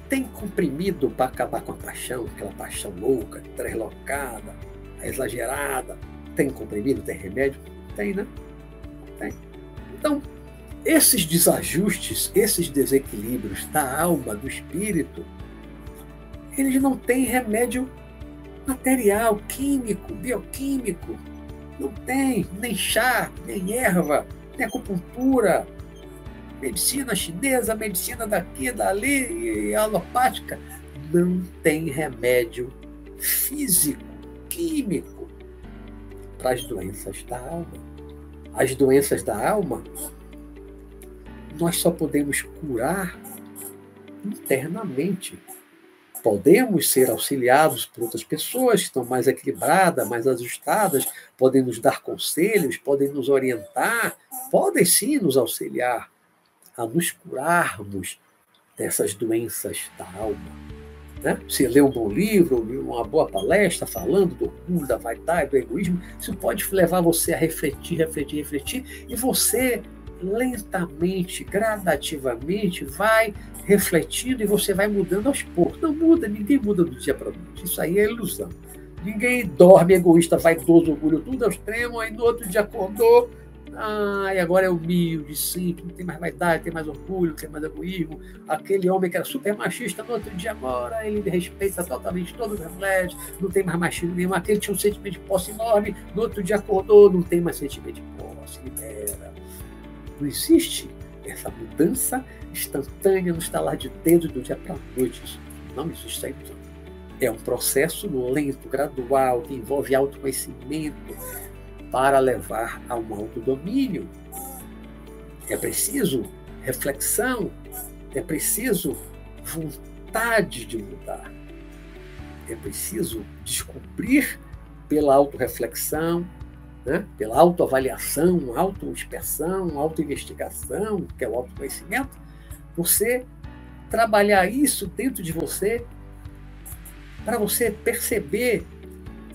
Tem comprimido para acabar com a paixão, aquela paixão louca, translocada, exagerada. Tem comprimido, tem remédio? Tem, né? Tem. Então, esses desajustes, esses desequilíbrios da alma, do espírito, eles não têm remédio material, químico, bioquímico. Não tem, nem chá, nem erva, tem acupuntura, medicina chinesa, medicina daqui, dali, alopática. Não tem remédio físico, químico para as doenças da alma. As doenças da alma, nós só podemos curar internamente Podemos ser auxiliados por outras pessoas que estão mais equilibradas, mais ajustadas, podem nos dar conselhos, podem nos orientar, podem sim nos auxiliar a nos curarmos dessas doenças da alma. Né? Se lê um bom livro, uma boa palestra falando do orgulho, da vaidade, do egoísmo, isso pode levar você a refletir, refletir, refletir, e você lentamente, gradativamente vai refletindo e você vai mudando aos poucos. Não muda, ninguém muda do dia para noite. Isso aí é ilusão. Ninguém dorme egoísta, vaidoso, orgulho, tudo ao extremo, aí no outro dia acordou, ah, e agora é humilde, simples, não tem mais vaidade, tem mais orgulho, tem mais egoísmo. Aquele homem que era super machista, no outro dia agora ele respeita totalmente todas as mulheres, não tem mais machismo nenhum. Aquele tinha um sentimento de posse enorme, no outro dia acordou, não tem mais sentimento de posse, libera. Não existe essa mudança instantânea no estalar de dedos do dia para a noite. Não existe isso. É um processo lento, gradual, que envolve autoconhecimento, para levar a um autodomínio. É preciso reflexão, é preciso vontade de mudar. É preciso descobrir pela autorreflexão, né? pela autoavaliação, autoinspeção, autoinvestigação, que é o autoconhecimento, você trabalhar isso dentro de você para você perceber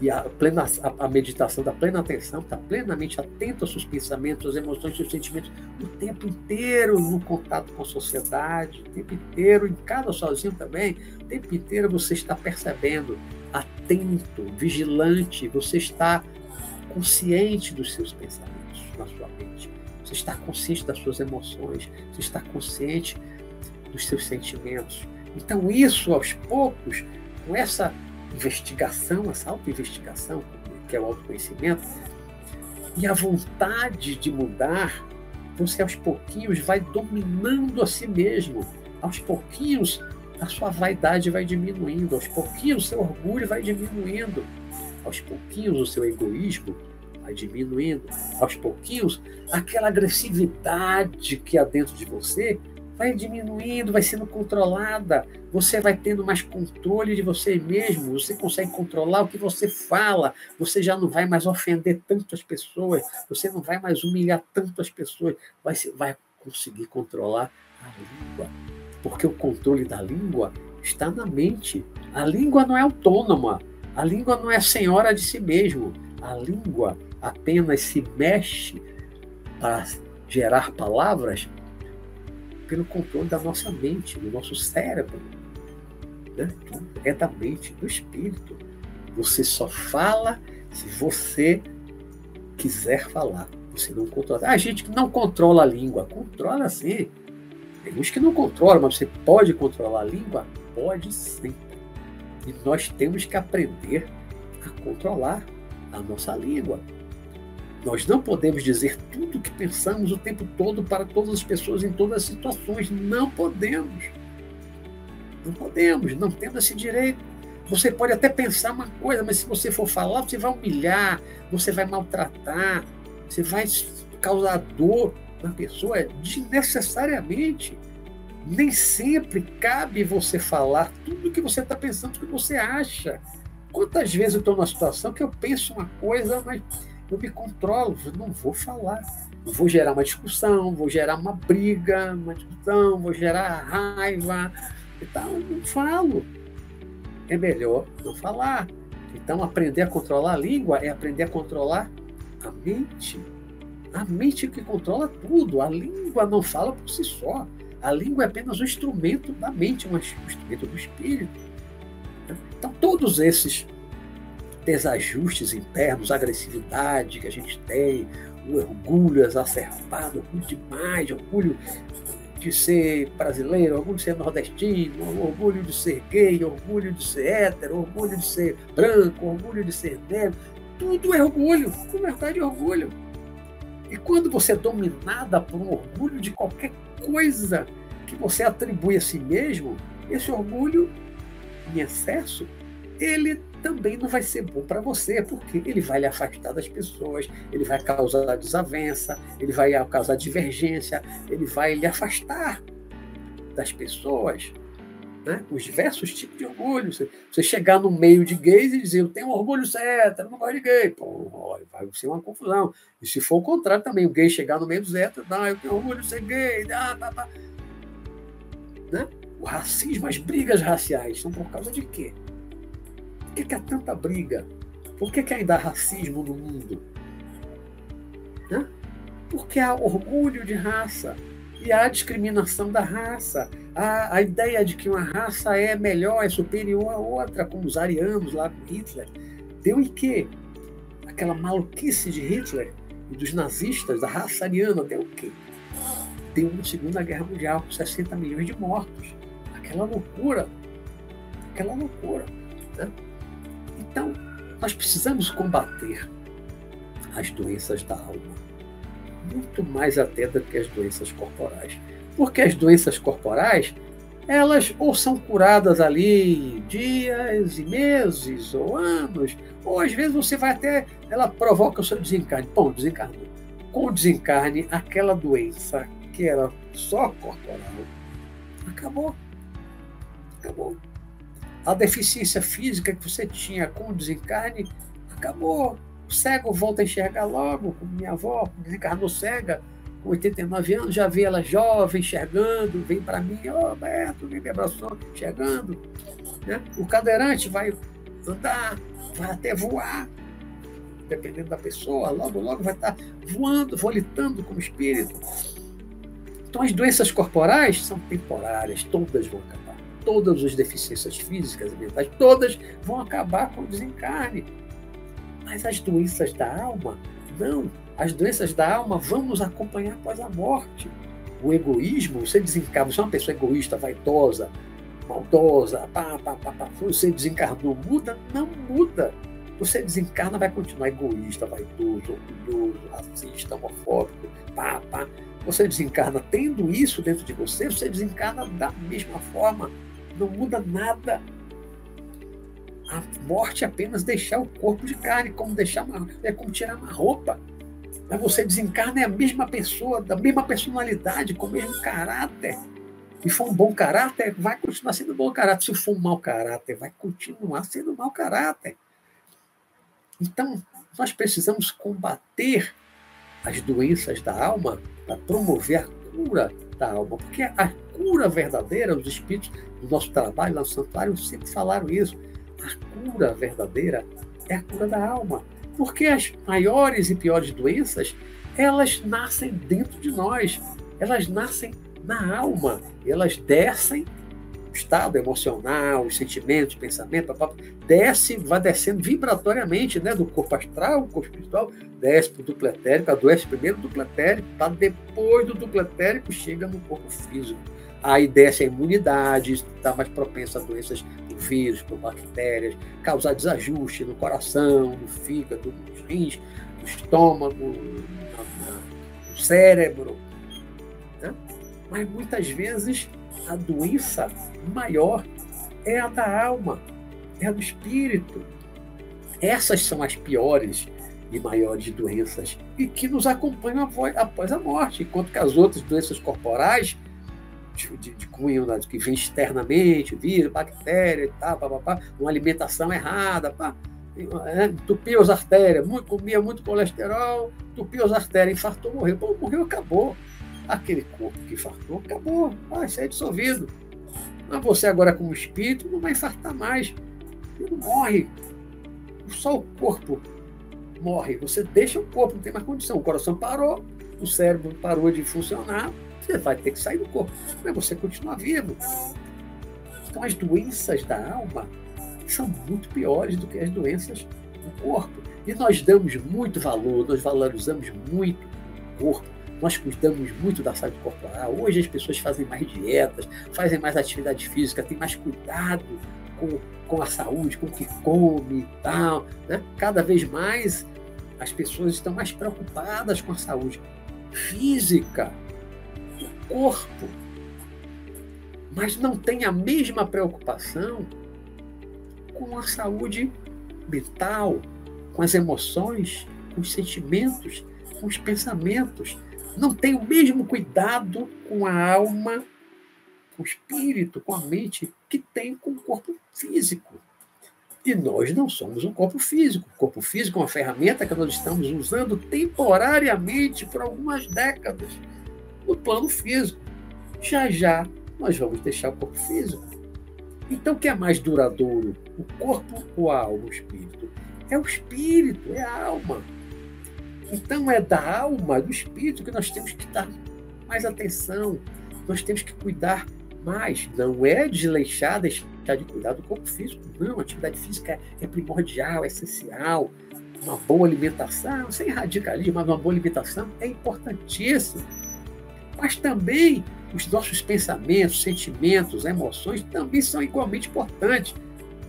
e a, plena, a, a meditação da plena atenção está plenamente atento aos seus pensamentos, às emoções, seus sentimentos, o tempo inteiro no contato com a sociedade, o tempo inteiro, em casa sozinho também, o tempo inteiro você está percebendo, atento, vigilante, você está consciente dos seus pensamentos na sua mente, você está consciente das suas emoções, você está consciente dos seus sentimentos. Então, isso aos poucos, com essa investigação, essa auto-investigação, que é o autoconhecimento, e a vontade de mudar, você aos pouquinhos vai dominando a si mesmo. Aos pouquinhos, a sua vaidade vai diminuindo, aos pouquinhos, o seu orgulho vai diminuindo, aos pouquinhos, o seu egoísmo vai diminuindo, aos pouquinhos, aquela agressividade que há dentro de você vai diminuindo, vai sendo controlada, você vai tendo mais controle de você mesmo, você consegue controlar o que você fala, você já não vai mais ofender tanto as pessoas, você não vai mais humilhar tanto as pessoas, vai, vai conseguir controlar a língua, porque o controle da língua está na mente. A língua não é autônoma, a língua não é senhora de si mesmo, a língua apenas se mexe para gerar palavras pelo controle da nossa mente, do nosso cérebro. Né? É da mente, do espírito. Você só fala se você quiser falar. Você não controla. Ah, gente que não controla a língua. Controla sim. Tem uns que não controlam, mas você pode controlar a língua? Pode sim. E nós temos que aprender a controlar a nossa língua. Nós não podemos dizer tudo o que pensamos o tempo todo para todas as pessoas em todas as situações. Não podemos. Não podemos, não temos esse direito. Você pode até pensar uma coisa, mas se você for falar, você vai humilhar, você vai maltratar, você vai causar dor na pessoa desnecessariamente. Nem sempre cabe você falar tudo o que você está pensando, o que você acha. Quantas vezes eu estou numa situação que eu penso uma coisa, mas eu me controlo, eu não vou falar. Eu vou gerar uma discussão, vou gerar uma briga, uma discussão, vou gerar raiva. Então, não falo. É melhor não falar. Então, aprender a controlar a língua é aprender a controlar a mente. A mente que controla tudo. A língua não fala por si só. A língua é apenas um instrumento da mente, um instrumento do espírito. Então, todos esses desajustes internos, agressividade que a gente tem, o orgulho exacerbado, orgulho demais, orgulho de ser brasileiro, orgulho de ser nordestino, orgulho de ser gay, orgulho de ser hétero, orgulho de ser branco, orgulho de ser negro. Tudo é orgulho, na verdade é orgulho. E quando você é dominada por um orgulho de qualquer coisa que você atribui a si mesmo, esse orgulho em excesso, ele também não vai ser bom para você, porque ele vai lhe afastar das pessoas, ele vai causar desavença, ele vai causar divergência, ele vai lhe afastar das pessoas. Né? Os diversos tipos de orgulho. Você chegar no meio de gays e dizer, eu tenho orgulho certo, eu não gosto de gay. Pô, vai ser uma confusão. E se for o contrário também, o gay chegar no meio dos héteros, não, eu tenho orgulho de ser gay, ah, tá, tá. Né? O racismo, as brigas raciais, são por causa de quê? Que, que há tanta briga? Por que, que ainda há racismo no mundo? Né? Porque há orgulho de raça e há discriminação da raça. A, a ideia de que uma raça é melhor, é superior à outra, como os arianos lá com Hitler, deu em quê? Aquela maluquice de Hitler e dos nazistas, da raça ariana, deu o quê? Deu uma Segunda Guerra Mundial com 60 milhões de mortos. Aquela loucura. Aquela loucura. Né? Então, nós precisamos combater as doenças da alma, muito mais até do que as doenças corporais. Porque as doenças corporais, elas ou são curadas ali dias e meses ou anos, ou às vezes você vai até, ela provoca o seu desencarne. Bom, desencarne. Com o desencarne, aquela doença que era só corporal, acabou. Acabou. A deficiência física que você tinha com o desencarne, acabou. O cego volta a enxergar logo, como minha avó, desencarnou cega, com 89 anos, já vi ela jovem, enxergando, vem para mim, ó, oh, Beto, me abraçou, enxergando. Né? O cadeirante vai andar, vai até voar, dependendo da pessoa, logo, logo vai estar voando, volitando como espírito. Então, as doenças corporais são temporárias, todas vão acabar. Todas as deficiências físicas e mentais, todas vão acabar com o desencarne. Mas as doenças da alma, não. As doenças da alma vão nos acompanhar após a morte. O egoísmo, você desencarna, você é uma pessoa egoísta, vaidosa, maldosa, pá, pá, pá, pá, você desencarnou, muda? Não muda. Você desencarna, vai continuar egoísta, vaidoso, orgulhoso, racista, homofóbico, pá, pá. Você desencarna tendo isso dentro de você, você desencarna da mesma forma. Não muda nada. A morte é apenas deixar o corpo de carne, como deixar uma, é como tirar uma roupa. Mas você desencarna é a mesma pessoa, da mesma personalidade, com o mesmo caráter. E for um bom caráter, vai continuar sendo bom caráter. Se for um mau caráter, vai continuar sendo mau caráter. Então, nós precisamos combater as doenças da alma para promover a cura da alma. Porque a cura verdadeira, os espíritos do nosso trabalho lá no santuário sempre falaram isso. A cura verdadeira é a cura da alma. Porque as maiores e piores doenças, elas nascem dentro de nós. Elas nascem na alma. Elas descem estado emocional, os sentimentos, pensamento, desce, vai descendo vibratoriamente, né, do corpo astral, o corpo espiritual, desce para o duplo etérico, adoece primeiro do duplo etérico, depois do duplo etérico chega no corpo físico. Aí desce a imunidade, está mais propenso a doenças por vírus, por bactérias, causar desajuste no coração, no fígado, nos rins, no estômago, no cérebro. Né? Mas muitas vezes a doença maior é a da alma, é a do espírito. Essas são as piores e maiores doenças e que nos acompanham após a morte, enquanto que as outras doenças corporais de, de, cunho né, que vem externamente, vírus, bactéria e tal, pá, pá, pá, uma alimentação errada, pá, é, entupiu as artérias, muito, comia muito colesterol, entupiu as artérias, infartou, morreu. Pô, morreu, acabou. Aquele corpo que infartou, acabou, vai ser dissolvido. Mas você agora, como espírito, não vai infartar mais. Ele não morre. Só o corpo morre. Você deixa o corpo, não tem mais condição. O coração parou, o cérebro parou de funcionar, você vai ter que sair do corpo, mas você continua vivo. Então, as doenças da alma são muito piores do que as doenças do corpo. E nós damos muito valor, nós valorizamos muito o corpo, nós cuidamos muito da saúde corporal. Hoje as pessoas fazem mais dietas, fazem mais atividade física, têm mais cuidado com, com a saúde, com o que come e tal. Né? Cada vez mais as pessoas estão mais preocupadas com a saúde física, corpo, mas não tem a mesma preocupação com a saúde mental, com as emoções, com os sentimentos, com os pensamentos. Não tem o mesmo cuidado com a alma, com o espírito, com a mente, que tem com o corpo físico. E nós não somos um corpo físico. O corpo físico é uma ferramenta que nós estamos usando temporariamente por algumas décadas no plano físico. Já já nós vamos deixar o corpo físico. Então, o que é mais duradouro? O corpo ou a alma, o espírito? É o espírito, é a alma. Então, é da alma, do espírito, que nós temos que dar mais atenção, nós temos que cuidar Mas não é desleixar, deixar de cuidar do corpo físico. Não, a atividade física é primordial, é essencial. Uma boa alimentação, sem radicalismo, mas uma boa alimentação é importantíssima. Mas também os nossos pensamentos, sentimentos, emoções também são igualmente importantes.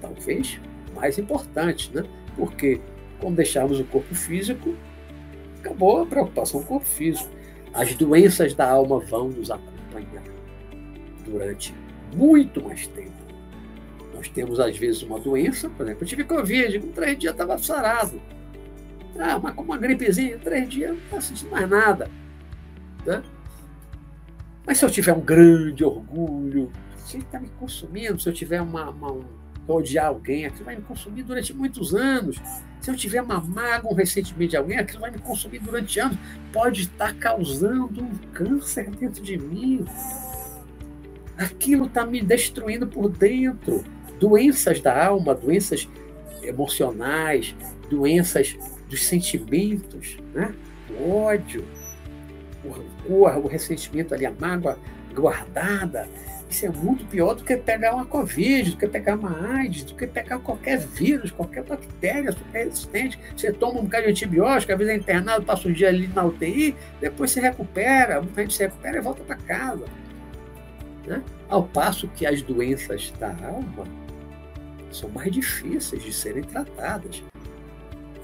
Talvez mais importantes, né? Porque quando deixarmos o corpo físico, acabou a preocupação com o corpo físico. As doenças da alma vão nos acompanhar durante muito mais tempo. Nós temos, às vezes, uma doença, por exemplo, eu tive Covid, com três dias estava sarado. Ah, mas com uma gripezinha, três dias não está sentindo mais nada. Né? Mas se eu tiver um grande orgulho, se está me consumindo, se eu tiver uma, uma um, odiar alguém, aquilo vai me consumir durante muitos anos. Se eu tiver uma mágoa, um ressentimento de alguém, aquilo vai me consumir durante anos. Pode estar causando um câncer dentro de mim. Aquilo está me destruindo por dentro. Doenças da alma, doenças emocionais, doenças dos sentimentos, né? o ódio, o rancor, o ressentimento ali, a mágoa guardada. Isso é muito pior do que pegar uma Covid, do que pegar uma AIDS, do que pegar qualquer vírus, qualquer bactéria super resistente. Você toma um bocado de antibiótico, às vezes é internado, passa um dia ali na UTI, depois se recupera, muita gente se recupera e volta para casa. Né? Ao passo que as doenças da alma são mais difíceis de serem tratadas.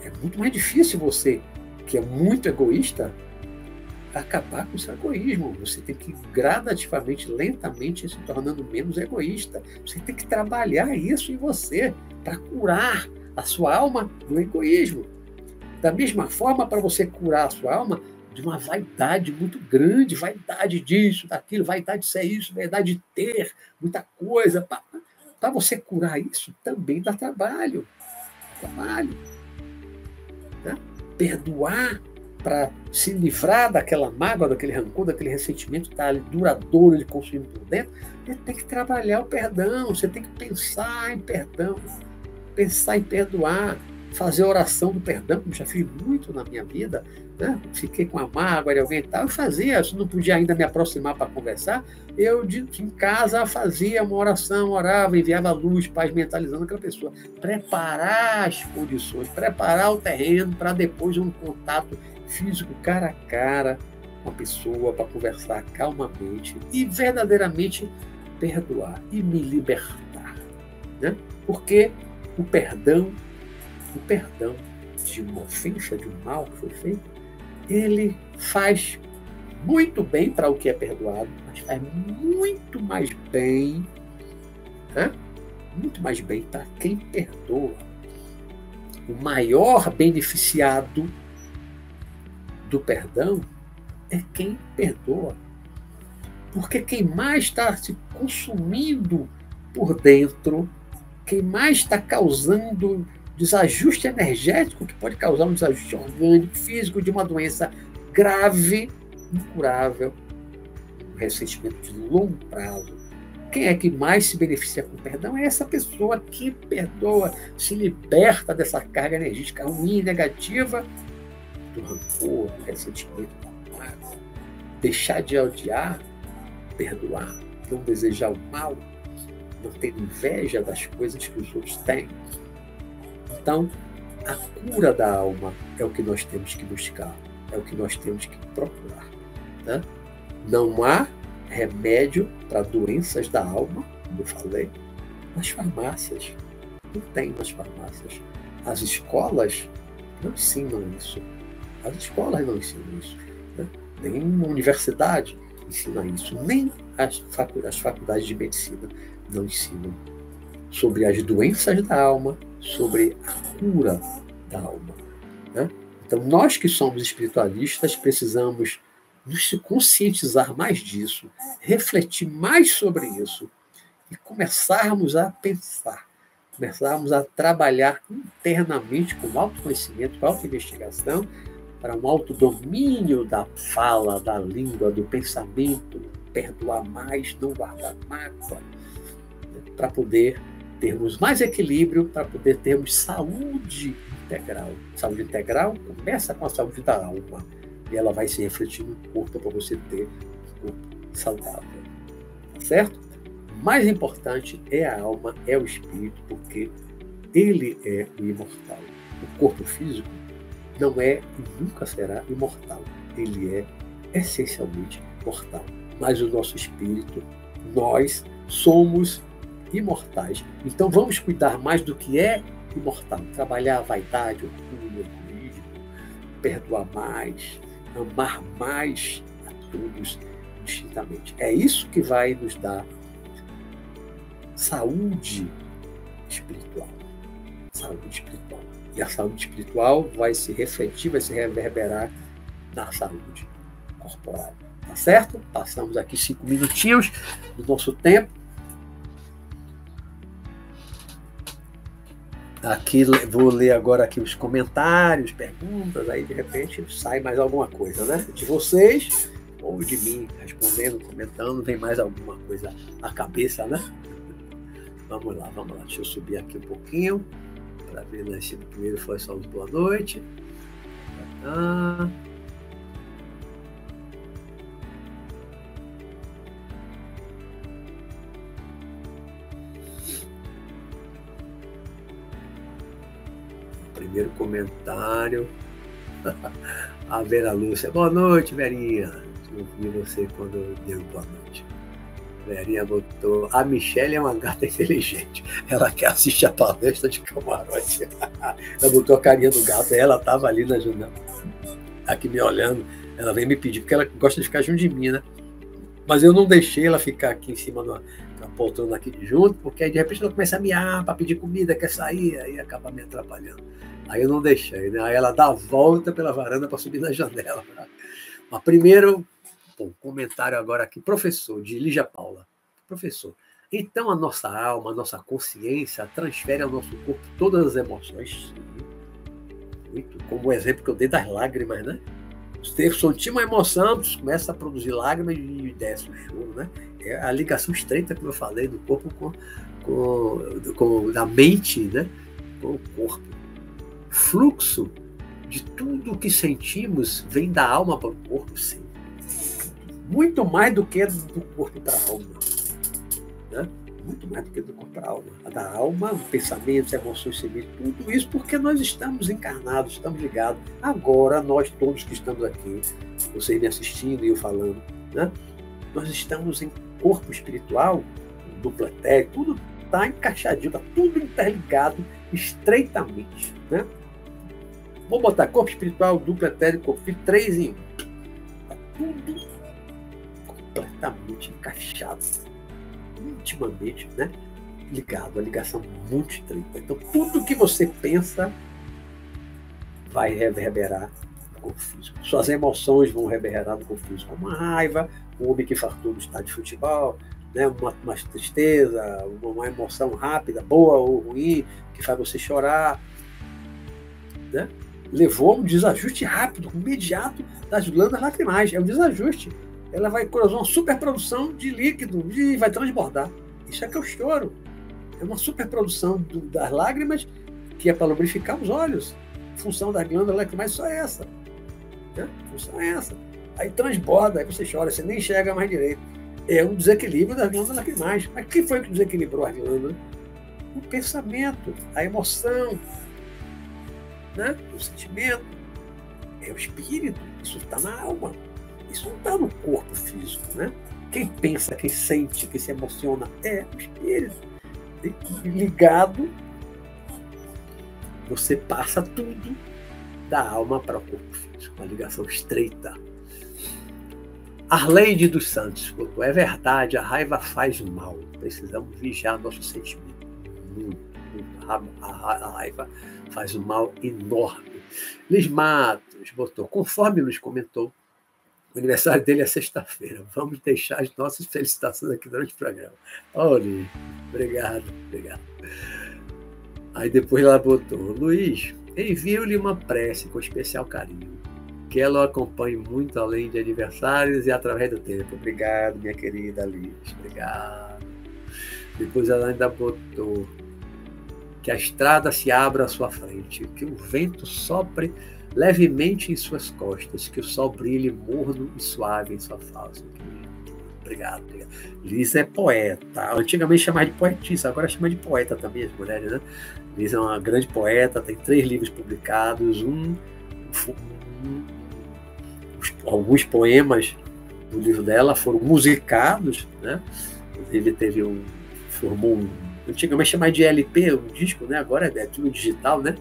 É muito mais difícil você, que é muito egoísta, acabar com o seu egoísmo. Você tem que gradativamente, lentamente, se tornando menos egoísta. Você tem que trabalhar isso em você para curar a sua alma do egoísmo. Da mesma forma, para você curar a sua alma de uma vaidade muito grande, vaidade disso, daquilo, vaidade de ser isso, vaidade de ter muita coisa. Para você curar isso, também dá trabalho. Trabalho. Né? Perdoar para se livrar daquela mágoa, daquele rancor, daquele ressentimento que está ali duradouro, ele consumindo por dentro, ele tem que trabalhar o perdão, você tem que pensar em perdão, pensar em perdoar, fazer oração do perdão, como já fiz muito na minha vida, né? fiquei com a mágoa de alguém e tal, eu fazia, se não podia ainda me aproximar para conversar, eu de, em casa fazia uma oração, orava, enviava luz, paz, mentalizando aquela pessoa, preparar as condições, preparar o terreno para depois um contato físico cara a cara com a pessoa para conversar calmamente e verdadeiramente perdoar e me libertar, né? Porque o perdão o perdão de uma ofensa, de um mal que foi feito, ele faz muito bem para o que é perdoado, mas faz muito mais bem, né? muito mais bem para quem perdoa. O maior beneficiado do perdão é quem perdoa. Porque quem mais está se consumindo por dentro, quem mais está causando desajuste energético que pode causar um desajuste orgânico, físico de uma doença grave, incurável, um ressentimento de longo prazo. Quem é que mais se beneficia com o perdão? É essa pessoa que perdoa, se liberta dessa carga energética ruim, negativa, do rancor, do ressentimento, da mágoa. Deixar de odiar, perdoar, não desejar o mal, não ter inveja das coisas que os outros têm então, a cura da alma é o que nós temos que buscar, é o que nós temos que procurar. Né? Não há remédio para doenças da alma, como eu falei, nas farmácias. Não tem nas farmácias. As escolas não ensinam isso. As escolas não ensinam isso. Né? Nem uma universidade ensina isso. Nem as faculdades de medicina não ensinam sobre as doenças da alma sobre a cura da alma. Né? Então, nós que somos espiritualistas precisamos nos conscientizar mais disso, refletir mais sobre isso e começarmos a pensar, começarmos a trabalhar internamente com autoconhecimento, com autoinvestigação, para um autodomínio da fala, da língua, do pensamento, perdoar mais, não guardar mágoa, para poder termos mais equilíbrio, para poder termos saúde integral. Saúde integral começa com a saúde da alma e ela vai se refletir no corpo para você ter um corpo saudável. Tá certo? mais importante é a alma, é o espírito, porque ele é o imortal. O corpo físico não é e nunca será imortal. Ele é essencialmente mortal. Mas o nosso espírito, nós somos imortais. Então vamos cuidar mais do que é imortal. Trabalhar a vaidade, orgulho, egoísmo, perdoar mais, amar mais a todos distintamente. É isso que vai nos dar saúde espiritual. Saúde espiritual. E a saúde espiritual vai se refletir, vai se reverberar na saúde corporal. Tá certo? Passamos aqui cinco minutinhos do nosso tempo. Aqui vou ler agora aqui os comentários, perguntas, aí de repente sai mais alguma coisa, né? De vocês ou de mim respondendo, comentando, vem mais alguma coisa à cabeça, né? Vamos lá, vamos lá. Deixa eu subir aqui um pouquinho para ver né, se primeiro foi só boa noite. Ah. Primeiro comentário. A Vera Lúcia. Boa noite, Verinha. Eu vi você quando deu boa noite. Verinha botou. A Michelle é uma gata inteligente. Ela quer assistir a palestra de camarote. ela botou a carinha do gato. Ela estava ali na janela, aqui me olhando. Ela veio me pedir, porque ela gosta de ficar junto de mim, né? Mas eu não deixei ela ficar aqui em cima da, poltrona aqui junto, porque aí de repente ela começa a miar para pedir comida, quer sair, aí acaba me atrapalhando. Aí eu não deixei, né? Aí ela dá a volta pela varanda para subir na janela. Mas primeiro, comentário agora aqui, professor, de Lígia Paula. Professor, então a nossa alma, a nossa consciência transfere ao nosso corpo todas as emoções. Muito, como o exemplo que eu dei das lágrimas, né? Você sentir uma emoção, começa a produzir lágrimas e desce o choro, né? É a ligação estreita, como eu falei, do corpo com, com, com da mente, né? Com o corpo. Fluxo de tudo que sentimos vem da alma para o corpo, sim muito mais do que do corpo para a alma. Né? Muito mais do que do corpo para a alma. A da alma, pensamentos, emoções, sentimentos, tudo isso porque nós estamos encarnados, estamos ligados. Agora, nós todos que estamos aqui, vocês me assistindo e eu falando, né? nós estamos em corpo espiritual, dupla etéreo, tudo está encaixadinho, está tudo interligado estreitamente. Né? Vou botar corpo espiritual, dupla etéreo, corpo físico, três em um. Está tudo completamente encaixado, intimamente né, ligado, a ligação muito estreita. Então, tudo que você pensa vai reverberar no corpo físico. Suas emoções vão reverberar no corpo físico. Uma raiva, um homem que fartou no estádio de futebol, né, uma, uma tristeza, uma, uma, emoção rápida, boa ou ruim, que faz você chorar. Né? Levou um desajuste rápido, imediato das glândulas lacrimais. É um desajuste ela vai causar uma superprodução de líquido e vai transbordar. Isso é que é o choro. É uma superprodução do, das lágrimas que é para lubrificar os olhos. A função da glândula lacrimais é só essa. Né? A função é essa. Aí transborda, aí você chora, você nem enxerga mais direito. É um desequilíbrio das glândulas lacrimais. Mas quem foi que desequilibrou as glândulas? O pensamento, a emoção, né? o sentimento. É o espírito. Isso está na alma. Isso não está no corpo físico, né? Quem pensa, quem sente, quem se emociona é o espírito. Ligado, você passa tudo da alma para o corpo físico, uma ligação estreita. Arleide dos Santos, é verdade, a raiva faz mal. Precisamos vigiar nosso sentimento. A, a, a raiva faz um mal enorme. Liz Matos botou, conforme nos comentou, o aniversário dele é sexta-feira. Vamos deixar as nossas felicitações aqui durante o programa. Olha, obrigado, obrigado. Aí depois ela botou, Luiz, envio-lhe uma prece com especial carinho. Que ela o acompanhe muito além de aniversários e através do tempo. Obrigado, minha querida Liz. Obrigado. Depois ela ainda botou que a estrada se abra à sua frente, que o vento sopre levemente em suas costas, que o sol brilhe morno e suave em sua face. Obrigado, obrigado. Liz é poeta. Antigamente chamava de poetisa, agora chama de poeta também as mulheres, né? Liz é uma grande poeta, tem três livros publicados, um, um alguns poemas do livro dela foram musicados, né? Inclusive teve um formou um antigamente chamava de LP, um disco, né? Agora é tudo digital, né?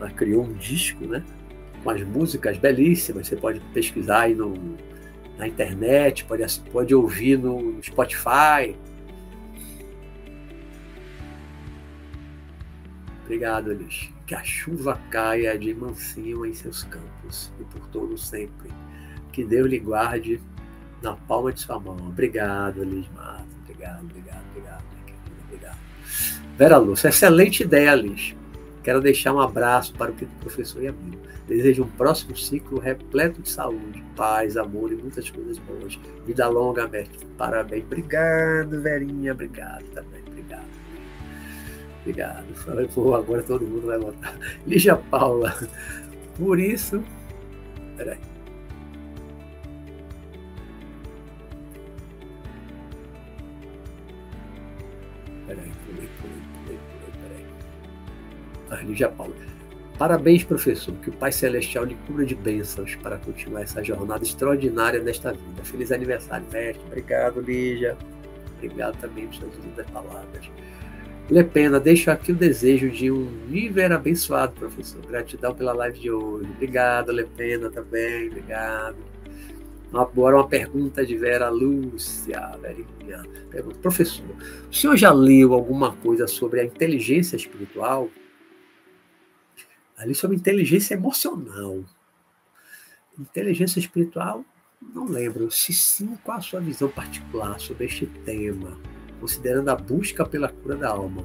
Ela criou um disco, né? Com as músicas belíssimas. Você pode pesquisar aí no, na internet, pode, pode ouvir no Spotify. Obrigado, Elis. Que a chuva caia de mansinho em seus campos e por todo sempre. Que Deus lhe guarde na palma de sua mão. Obrigado, Elis Mato. Obrigado, obrigado, obrigado, obrigado. Vera Lúcia, excelente ideia, Liz. Quero deixar um abraço para o professor e amigo. Desejo um próximo ciclo repleto de saúde, paz, amor e muitas coisas boas. Vida longa, mestre. Parabéns. Obrigado, Verinha. Obrigado também. Obrigado. Obrigado. Pô, agora todo mundo vai votar. Lígia Paula. Por isso. Peraí, Ah, Lígia Paula. Parabéns, professor. Que o Pai Celestial lhe cubra de bênçãos para continuar essa jornada extraordinária nesta vida. Feliz aniversário, mestre. Obrigado, Lígia. Obrigado também por suas lindas palavras. Lepena, deixo aqui o desejo de um viver abençoado, professor. Gratidão pela live de hoje. Obrigado, Lepena, também. Obrigado. Agora uma pergunta de Vera Lúcia, Verinha. Pergunta, professor, o senhor já leu alguma coisa sobre a inteligência espiritual? Ali sobre inteligência emocional. Inteligência espiritual, não lembro. Se sim, qual a sua visão particular sobre este tema, considerando a busca pela cura da alma?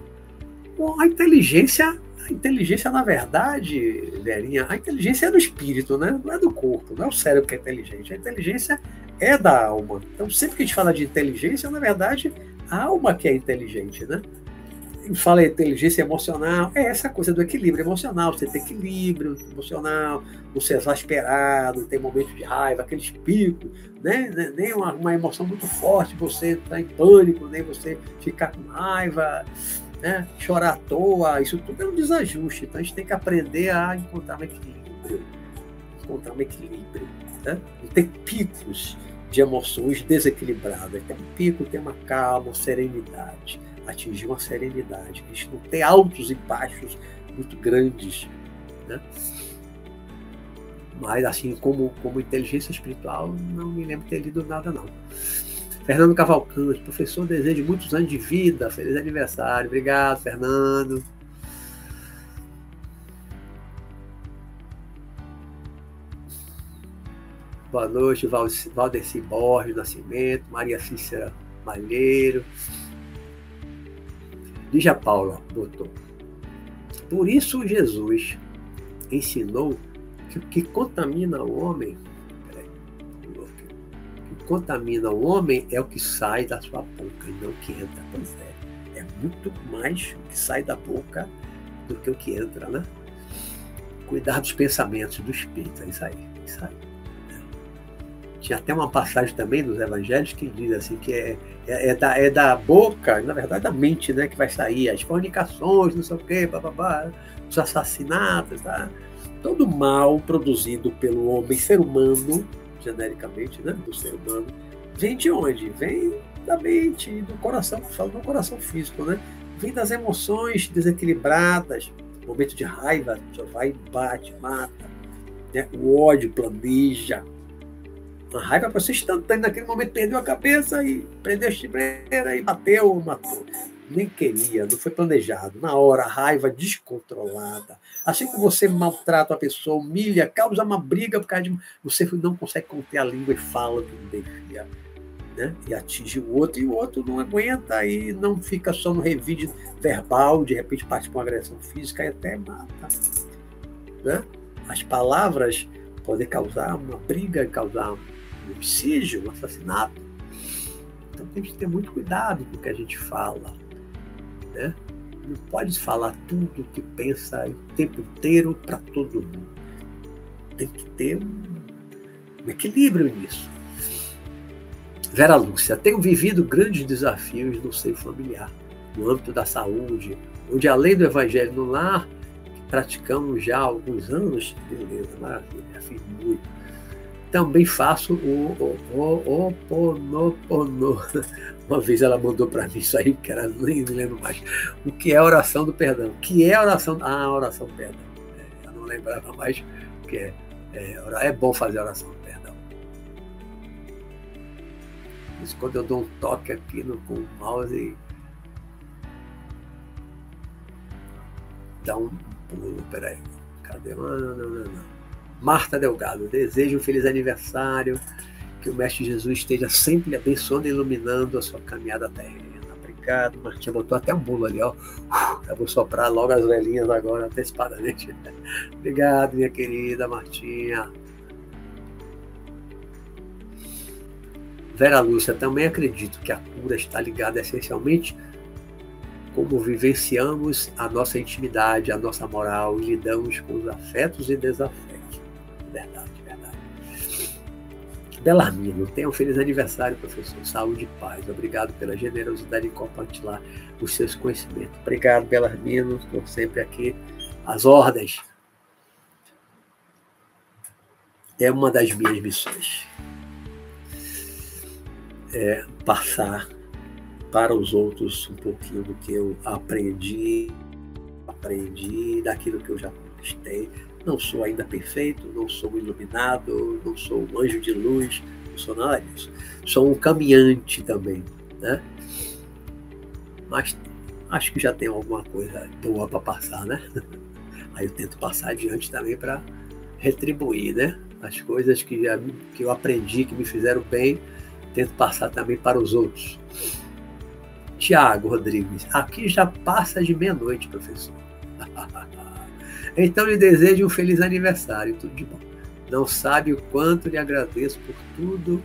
Bom, a inteligência a inteligência, na verdade, Verinha, a inteligência é do espírito, né? não é do corpo, não é o cérebro que é inteligente. A inteligência é da alma. Então, sempre que a gente fala de inteligência, na verdade, a alma que é inteligente, né? Fala inteligência emocional, é essa coisa do equilíbrio emocional, você tem equilíbrio emocional, você é exasperado, tem momentos de raiva, aqueles picos, né? nem uma, uma emoção muito forte, você entrar em pânico, nem você ficar com raiva, né? chorar à toa, isso tudo é um desajuste. Então a gente tem que aprender a encontrar um equilíbrio. Encontrar um equilíbrio. Né? Tem picos de emoções desequilibradas. Tem um pico, tem uma calma, serenidade. Atingir uma serenidade. Gente não tem altos e baixos muito grandes. Né? Mas assim, como, como inteligência espiritual, não me lembro ter lido nada não. Fernando Cavalcante, professor, desejo muitos anos de vida, feliz aniversário. Obrigado, Fernando. Boa noite, Valdeci Borges Nascimento, Maria Cícera Malheiro. Lígia Paula botou. Por isso Jesus ensinou que o que contamina o homem contamina o homem é o que sai da sua boca e não o que entra. Pois é, é muito mais o que sai da boca do que o que entra, né? Cuidar dos pensamentos do espírito, é isso aí, é isso aí. Tinha até uma passagem também dos evangelhos que diz assim que é, é, é, da, é da boca, na verdade da mente, né, que vai sair as fornicações, não sei o quê, bababá, os assassinatos, tá? todo mal produzido pelo homem, ser humano, genericamente, né, do ser humano, vem de onde? Vem da mente, do coração, falo do coração físico, né? Vem das emoções desequilibradas, momento de raiva, já vai, bate, mata, né? o ódio planeja. A raiva para ser instantânea, naquele momento perdeu a cabeça e prendeu a chibreira e bateu, matou nem queria, não foi planejado. Na hora, raiva descontrolada. Assim como você maltrata a pessoa, humilha, causa uma briga por causa de. Você não consegue conter a língua e fala o que não devia. Né? E atinge o outro, e o outro não aguenta e não fica só no revide verbal, de repente parte com agressão física e até mata. Né? As palavras podem causar uma briga, causar homicídio, um assassinato. Então tem que ter muito cuidado com o que a gente fala né? Não pode falar tudo o que pensa o tempo inteiro para todo mundo. Tem que ter um, um equilíbrio nisso. Vera Lúcia, tenho vivido grandes desafios no seio familiar, no âmbito da saúde, onde além do evangelho no lar, que praticamos já há alguns anos, beleza, maravilha, fiz muito. Também faço o Oponopono. Uma vez ela mandou para mim isso aí, que era, nem me lembro mais. O que é a oração do perdão? O que é a oração? Ah, a oração do perdão. É, eu não lembrava mais o que é. É, é bom fazer a oração do perdão. Isso quando eu dou um toque aqui no, com o mouse dá um pulo, peraí. Cadê? Não, não, não, não. Marta Delgado, desejo um feliz aniversário, que o Mestre Jesus esteja sempre abençoando e iluminando a sua caminhada terrena. Obrigado, Martinha. Botou até um bolo ali, ó. Eu vou soprar logo as velhinhas agora, antecipadamente. Obrigado, minha querida Martinha. Vera Lúcia, também acredito que a cura está ligada essencialmente como vivenciamos a nossa intimidade, a nossa moral lidamos com os afetos e desafetos. Verdade, verdade. Belarmino, tenha um feliz aniversário, professor. Saúde e paz. Obrigado pela generosidade em compartilhar os seus conhecimentos. Obrigado, Belarmino. Estou sempre aqui às ordens. É uma das minhas missões. É passar para os outros um pouquinho do que eu aprendi, aprendi daquilo que eu já conquistei. Não sou ainda perfeito, não sou iluminado, não sou um anjo de luz, não sou nada disso. Sou um caminhante também, né? Mas acho que já tem alguma coisa boa para passar, né? Aí eu tento passar adiante também para retribuir, né? As coisas que, já, que eu aprendi, que me fizeram bem, tento passar também para os outros. Tiago Rodrigues, aqui já passa de meia-noite, professor. então lhe desejo um feliz aniversário, tudo de bom. Não sabe o quanto lhe agradeço por tudo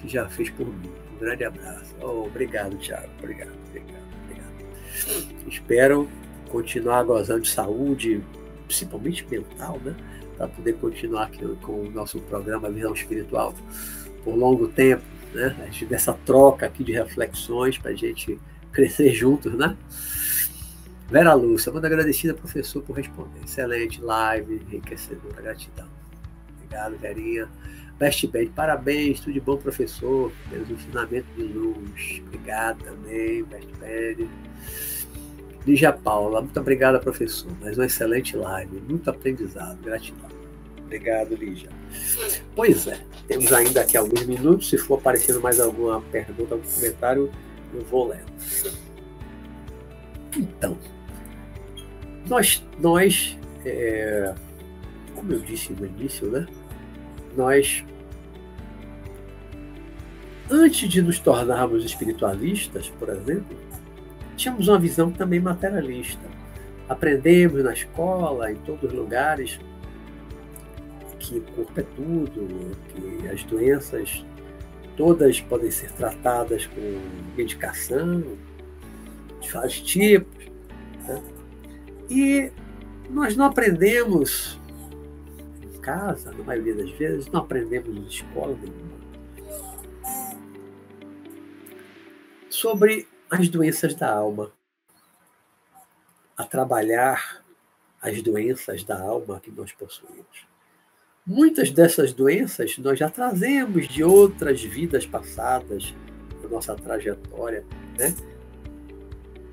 que já fez por mim. Um grande abraço. Oh, obrigado, Tiago. Obrigado, obrigado, obrigado. Espero continuar gozando de saúde, principalmente mental, né? Para poder continuar aqui com o nosso programa Visão Espiritual por longo tempo né? Dessa troca aqui de reflexões para a gente crescer juntos, né? Vera Lúcia, muito agradecida, professor, por responder. Excelente live, enriquecedora, gratidão. Obrigado, Verinha. Best Band, parabéns, tudo de bom, professor, pelos ensinamentos de luz. Obrigado também, Best Band. Lígia Paula, muito obrigada, professor. Mais uma excelente live, muito aprendizado, gratidão. Obrigado, Lígia. Pois é, temos ainda aqui alguns minutos. Se for aparecendo mais alguma pergunta, algum comentário, eu vou ler. Então, nós, nós é, como eu disse no início, né? Nós, antes de nos tornarmos espiritualistas, por exemplo, tínhamos uma visão também materialista. Aprendemos na escola, em todos os lugares, que o corpo é tudo, que as doenças todas podem ser tratadas com medicação de vários tipos. E nós não aprendemos em casa, na maioria das vezes, não aprendemos em escola nenhuma sobre as doenças da alma, a trabalhar as doenças da alma que nós possuímos. Muitas dessas doenças nós já trazemos de outras vidas passadas, da nossa trajetória. Né?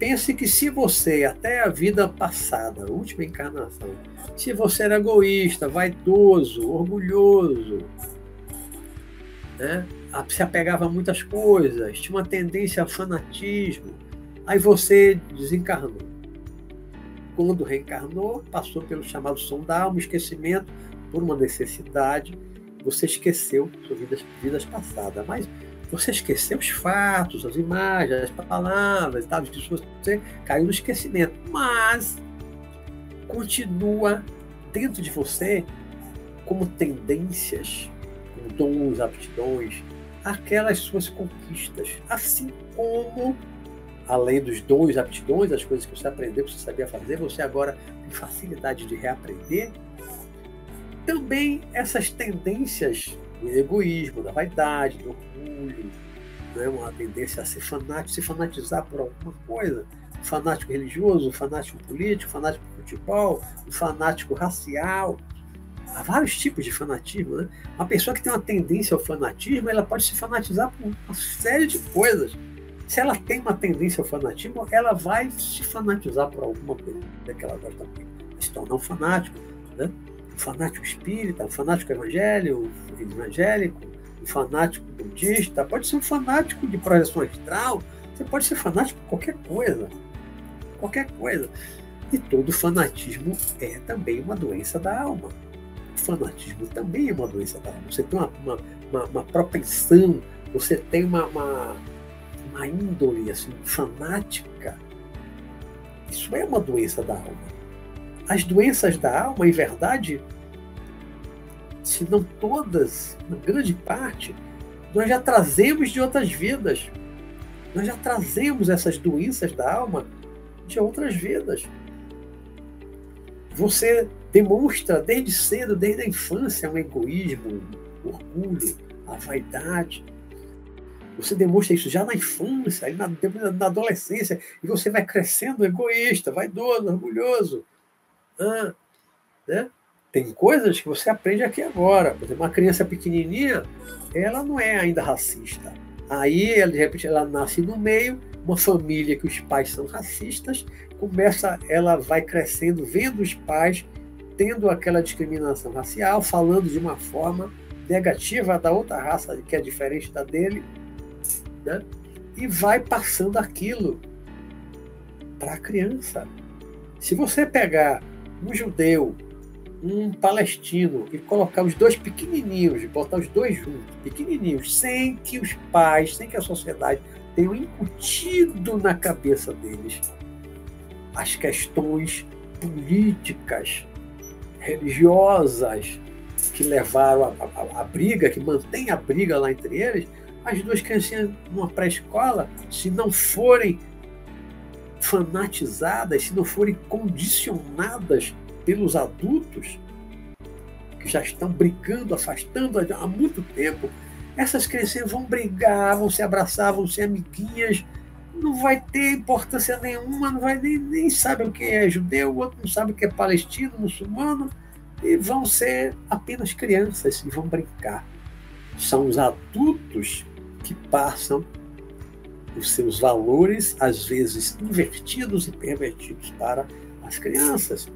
Pense que se você, até a vida passada, a última encarnação, se você era egoísta, vaidoso, orgulhoso, né? se apegava a muitas coisas, tinha uma tendência a fanatismo, aí você desencarnou. Quando reencarnou, passou pelo chamado som da alma, esquecimento, por uma necessidade, você esqueceu suas vidas, vidas passadas, mas você esqueceu os fatos, as imagens, as palavras, tal, você caiu no esquecimento, mas continua dentro de você como tendências, como dons, aptidões, aquelas suas conquistas, assim como além dos dons, aptidões, as coisas que você aprendeu, que você sabia fazer, você agora tem facilidade de reaprender. Também essas tendências do egoísmo, da vaidade, do orgulho, né, uma tendência a ser fanático, se fanatizar por alguma coisa. Um fanático religioso, um fanático político, um fanático futebol, um fanático racial. Há vários tipos de fanatismo. Né? Uma pessoa que tem uma tendência ao fanatismo, ela pode se fanatizar por uma série de coisas. Se ela tem uma tendência ao fanatismo, ela vai se fanatizar por alguma coisa que ela gosta muito. Se tornar um fanático. Né? Um fanático espírita, um fanático evangélico, evangélico, fanático budista, pode ser um fanático de projeção astral, você pode ser fanático por qualquer coisa. Qualquer coisa. E todo fanatismo é também uma doença da alma. O fanatismo também é uma doença da alma. Você tem uma, uma, uma, uma propensão, você tem uma, uma, uma índole assim, fanática. Isso é uma doença da alma. As doenças da alma, em verdade, se não todas, uma grande parte, nós já trazemos de outras vidas. Nós já trazemos essas doenças da alma de outras vidas. Você demonstra desde cedo, desde a infância, um egoísmo, um orgulho, a vaidade. Você demonstra isso já na infância, na, na adolescência, e você vai crescendo egoísta, vaidoso, orgulhoso. Ah, né? Tem coisas que você aprende aqui agora. Por exemplo, uma criança pequenininha, ela não é ainda racista. Aí, de repente, ela nasce no meio, uma família que os pais são racistas, começa, ela vai crescendo, vendo os pais tendo aquela discriminação racial, falando de uma forma negativa da outra raça que é diferente da dele, né? e vai passando aquilo para a criança. Se você pegar um judeu, um palestino e colocar os dois pequenininhos, botar os dois juntos, pequenininhos, sem que os pais, sem que a sociedade tenham incutido na cabeça deles as questões políticas, religiosas que levaram a, a, a briga, que mantém a briga lá entre eles, as duas criancinhas numa pré-escola, se não forem fanatizadas, se não forem condicionadas pelos adultos, que já estão brigando, afastando há muito tempo, essas crianças vão brigar, vão se abraçar, vão ser amiguinhas, não vai ter importância nenhuma, não vai nem, nem sabe o que é judeu, o outro não sabe o que é palestino, muçulmano, e vão ser apenas crianças e vão brincar. São os adultos que passam os seus valores, às vezes invertidos e pervertidos, para as crianças.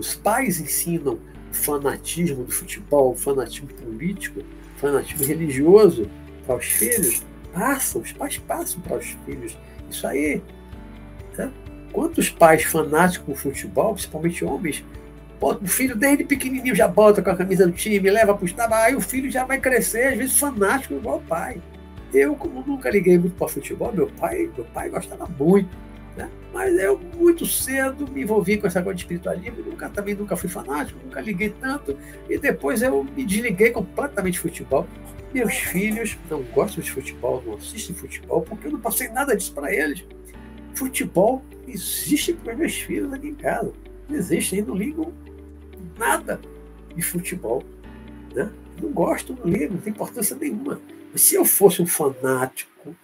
Os pais ensinam fanatismo do futebol, fanatismo político, fanatismo religioso para os filhos. Passam, os pais passam para os filhos. Isso aí. Né? Quantos pais fanáticos com futebol, principalmente homens, o filho desde pequenininho já bota com a camisa do time, leva para o estado, aí o filho já vai crescer, às vezes fanático igual o pai. Eu, como nunca liguei muito para futebol, meu pai, meu pai gostava muito. Né? Mas eu, muito cedo, me envolvi com essa coisa de espiritualismo, nunca, também nunca fui fanático, nunca liguei tanto, e depois eu me desliguei completamente de futebol. Meus filhos não gostam de futebol, não assistem futebol, porque eu não passei nada disso para eles. Futebol existe para meus filhos aqui em casa. Não existe, eles não ligam nada de futebol. Né? Não gosto, não ligo, não tem importância nenhuma. Mas se eu fosse um fanático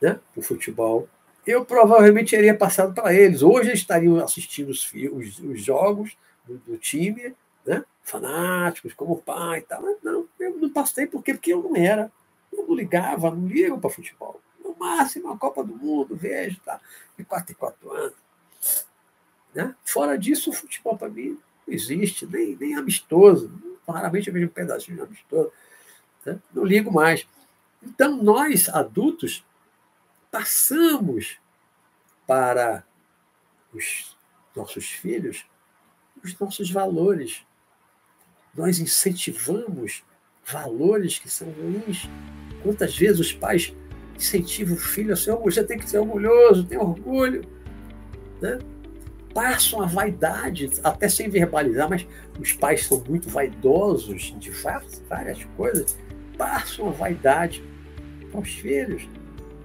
né, do futebol, eu provavelmente teria passado para eles. Hoje eles estariam assistindo os, os, os jogos do, do, time, né? fanáticos, como pai e tal. Mas não, eu não passei porque, porque eu não era. Eu não ligava, não ligo para futebol. No máximo, a Copa do Mundo, vejo, tá? de 4 em 4 anos. Né? Fora disso, o futebol para mim não existe, nem, nem amistoso. Raramente eu vejo um pedacinho de amistoso. Né? Não ligo mais. Então, nós, adultos, passamos para os nossos filhos os nossos valores. Nós incentivamos valores que são ruins. Quantas vezes os pais incentivam o filho a ser orgulhoso? Tem que ser orgulhoso, tem orgulho. Né? Passam a vaidade, até sem verbalizar, mas os pais são muito vaidosos de várias coisas, passam a vaidade aos filhos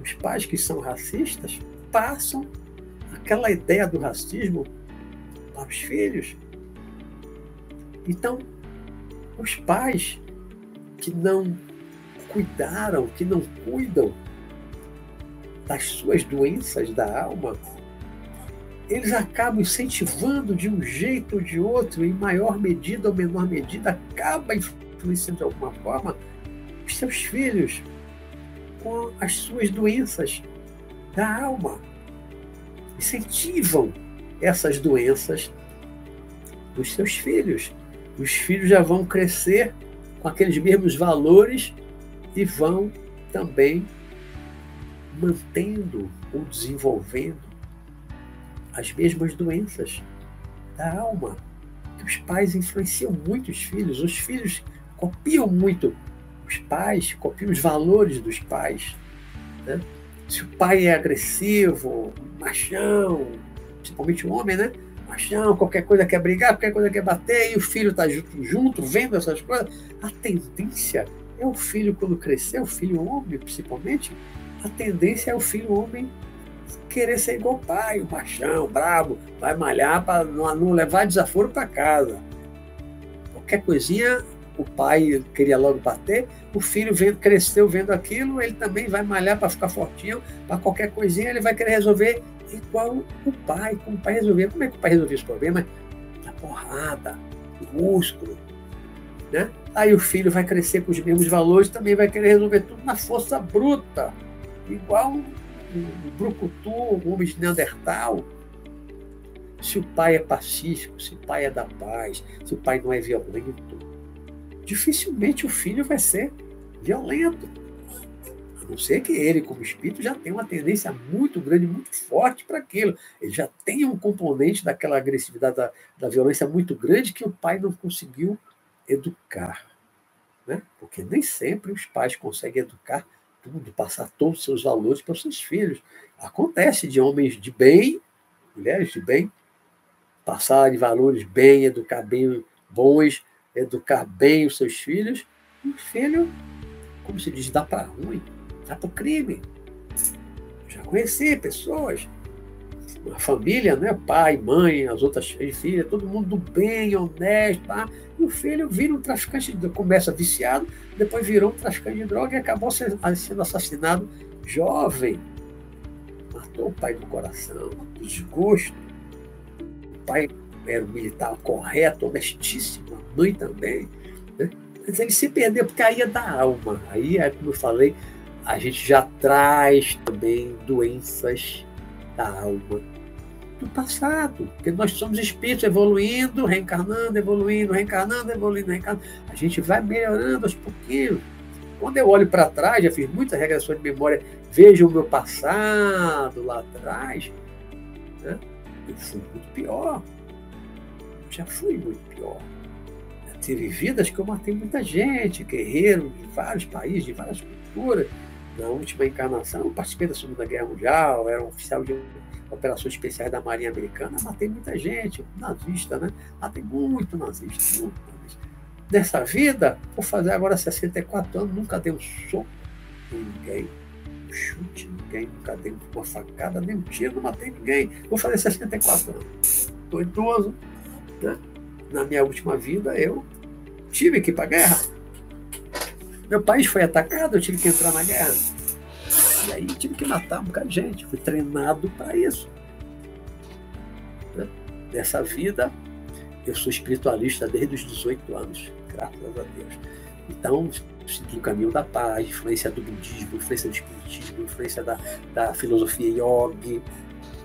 os pais que são racistas passam aquela ideia do racismo para os filhos. Então, os pais que não cuidaram, que não cuidam das suas doenças da alma, eles acabam incentivando de um jeito ou de outro, em maior medida ou menor medida, acaba influenciando de alguma forma os seus filhos com as suas doenças da alma. Incentivam essas doenças dos seus filhos. Os filhos já vão crescer com aqueles mesmos valores e vão também mantendo ou desenvolvendo as mesmas doenças da alma. Que os pais influenciam muito os filhos, os filhos copiam muito os pais, copiam os valores dos pais. Né? Se o pai é agressivo, machão, principalmente o homem, né? Machão, qualquer coisa quer brigar, qualquer coisa quer bater, e o filho está junto, junto, vendo essas coisas, a tendência é o filho, quando crescer, o filho homem, principalmente, a tendência é o filho homem querer ser igual o pai, o machão, brabo, vai malhar para não, não levar desaforo para casa. Qualquer coisinha, o pai queria logo bater, o filho vendo, cresceu vendo aquilo, ele também vai malhar para ficar fortinho, para qualquer coisinha ele vai querer resolver igual o pai, como o pai resolvia. Como é que o pai resolvia os problemas? Na porrada, no músculo. Né? Aí o filho vai crescer com os mesmos valores, também vai querer resolver tudo na força bruta, igual um, brucutu, um homem de Neandertal. Se o pai é pacífico, se o pai é da paz, se o pai não é violento, dificilmente o filho vai ser violento. A não ser que ele, como espírito, já tenha uma tendência muito grande, muito forte para aquilo. Ele já tem um componente daquela agressividade, da, da violência muito grande que o pai não conseguiu educar. Né? Porque nem sempre os pais conseguem educar tudo, passar todos os seus valores para os seus filhos. Acontece de homens de bem, mulheres de bem, passar de valores bem, educar bem bons, educar bem os seus filhos, e o filho, como se diz, dá para ruim, dá para o crime. Já conheci pessoas, uma família, né? pai, mãe, as outras filhas, todo mundo do bem, honesto, tá? e o filho vira um traficante, de, começa viciado, depois virou um traficante de droga e acabou sendo assassinado jovem. Matou o pai do coração, desgosto. O pai era um militar correto, honestíssimo, a mãe também. Né? Mas ele se perdeu, porque aí é da alma. Aí, é, como eu falei, a gente já traz também doenças da alma do passado, porque nós somos espíritos evoluindo, reencarnando, evoluindo, reencarnando, evoluindo, reencarnando. A gente vai melhorando aos pouquinhos. Quando eu olho para trás, já fiz muitas regressões de memória, vejo o meu passado lá atrás, né? eu fui muito pior. Já fui muito pior. Tive vidas que eu matei muita gente, guerreiro de vários países, de várias culturas. Na última encarnação, participei da Segunda Guerra Mundial, era um oficial de operações especiais da Marinha Americana, matei muita gente, nazista, né? Matei muito nazista, muito nazista. Nessa vida, vou fazer agora 64 anos, nunca dei um soco em ninguém, chute ninguém, nunca dei uma facada, nem um tiro, não matei ninguém. Vou fazer 64 anos. Estou idoso. Né? Na minha última vida, eu tive que ir para a guerra. Meu país foi atacado, eu tive que entrar na guerra. E aí tive que matar um bocado de gente. Fui treinado para isso. Né? Nessa vida, eu sou espiritualista desde os 18 anos, graças a Deus. Então, segui o caminho da paz, influência do budismo, influência do espiritismo, influência da, da filosofia yogi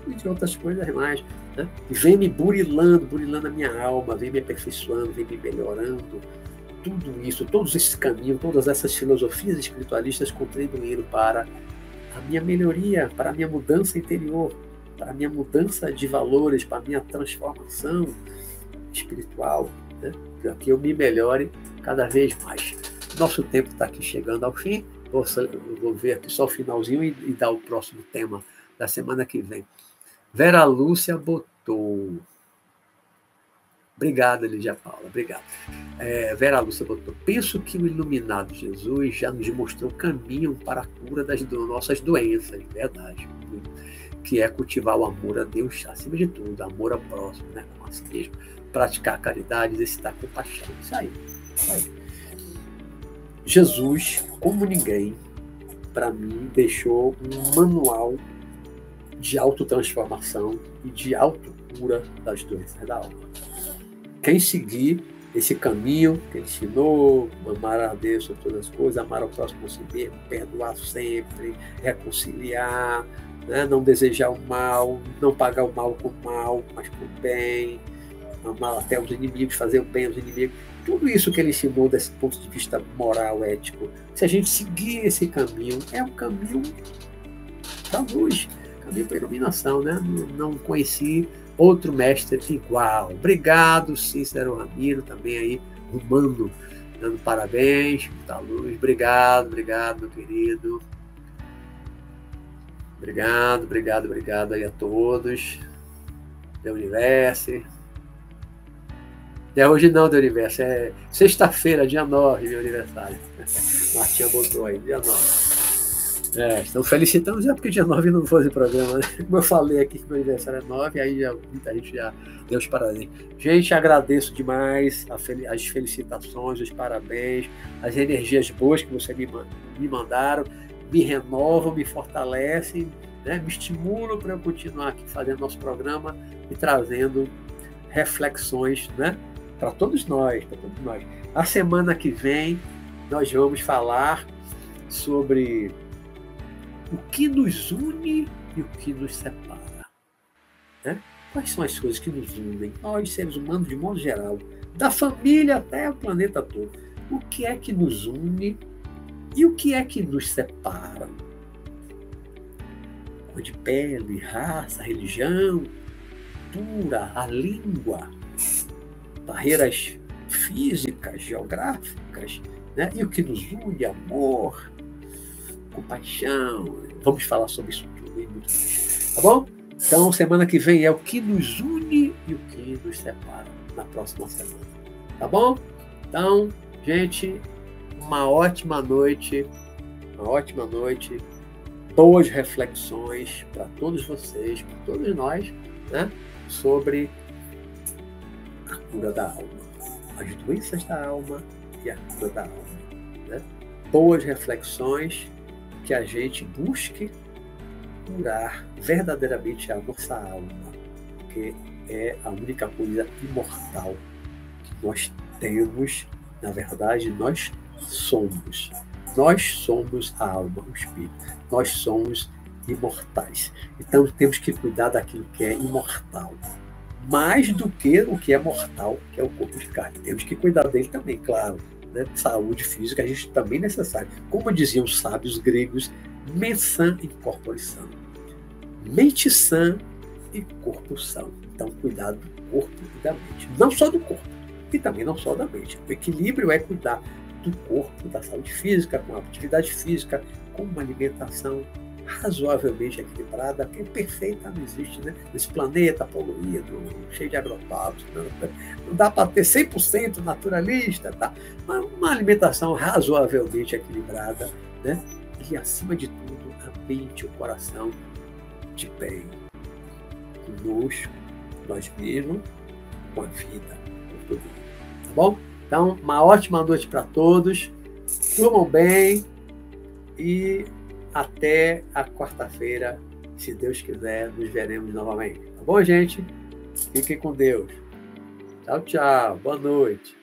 e de outras coisas mais. Né? Vem me burilando, burilando a minha alma, vem me aperfeiçoando, vem me melhorando. Tudo isso, todos esses caminhos, todas essas filosofias espiritualistas contribuíram para a minha melhoria, para a minha mudança interior, para a minha mudança de valores, para a minha transformação espiritual, né? para que eu me melhore cada vez mais. Nosso tempo está aqui chegando ao fim. Vou, vou ver aqui só o finalzinho e, e dar o próximo tema da semana que vem. Vera Lúcia botou. Obrigado, Lídia Paula, obrigado. É, Vera Lúcia botou: Penso que o iluminado Jesus já nos mostrou o caminho para a cura das do, nossas doenças, verdade. Que é cultivar o amor a Deus acima de tudo, amor ao próximo, né? Assim mesmo. Praticar a caridade, exercitar compaixão. Isso aí. Isso aí. Jesus, como ninguém, para mim, deixou um manual de autotransformação e de autocura das doenças da alma. Quem seguir esse caminho que ele ensinou, amar a Deus sobre todas as coisas, amar ao próximo si mesmo, perdoar sempre, reconciliar, né? não desejar o mal, não pagar o mal com o mal, mas com o bem, amar até os inimigos, fazer o bem aos inimigos. Tudo isso que ele ensinou desse ponto de vista moral, ético, se a gente seguir esse caminho, é um caminho da luz, caminho para iluminação, né? Não conheci outro mestre igual. Obrigado, Cícero Ramiro, também aí, rumando, dando parabéns, da luz. Obrigado, obrigado, meu querido. Obrigado, obrigado, obrigado aí a todos. Da Universo. É hoje não, do Universo, é sexta-feira, dia 9, meu aniversário. Martinha botou aí, dia 9. É, estão felicitando já porque dia 9 não foi o programa, né? Como eu falei aqui que meu aniversário é 9, aí já, muita gente já deu os parabéns. Gente, agradeço demais as felicitações, os parabéns, as energias boas que você me, me mandaram, me renovam, me fortalecem, né? me estimulam para eu continuar aqui fazendo nosso programa e trazendo reflexões né? para todos nós, para todos nós. A semana que vem nós vamos falar sobre o que nos une e o que nos separa. Né? Quais são as coisas que nos unem, nós, seres humanos, de modo geral, da família até o planeta todo? O que é que nos une e o que é que nos separa? Cor de pele, raça, religião, cultura, a língua, barreiras físicas, geográficas, né? e o que nos une, amor, compaixão. Vamos falar sobre isso tudo e muito mais. Tá bom? Então, semana que vem é o que nos une e o que nos separa na próxima semana. Tá bom? Então, gente, uma ótima noite. Uma ótima noite. Boas reflexões para todos vocês, para todos nós, né? Sobre a cura da alma. As doenças da alma e a cura da alma. Né? Boas reflexões que a gente busque curar verdadeiramente a nossa alma, porque é a única coisa imortal que nós temos, na verdade, nós somos. Nós somos a alma, o espírito. Nós somos imortais. Então temos que cuidar daquilo que é imortal. Mais do que o que é mortal, que é o corpo de carne. Temos que cuidar dele também, claro né, saúde física, a gente também é necessário. Como diziam os sábios gregos, mensã e corpore sã. Mente sã e corpo são. Então, cuidado do corpo e da mente. Não só do corpo, e também não só da mente. O equilíbrio é cuidar do corpo, da saúde física, com atividade física, com uma alimentação razoavelmente equilibrada, que é perfeita, não existe, né? Nesse planeta poluído, cheio de agrotóxicos, não, não dá para ter 100% naturalista, tá? Mas uma alimentação razoavelmente equilibrada, né? E, acima de tudo, a mente e o coração de bem conosco, nós mesmos, com a vida, com tudo. Tá bom? Então, uma ótima noite para todos. Durmam bem e até a quarta-feira, se Deus quiser, nos veremos novamente. Tá bom, gente? Fiquem com Deus. Tchau, tchau. Boa noite.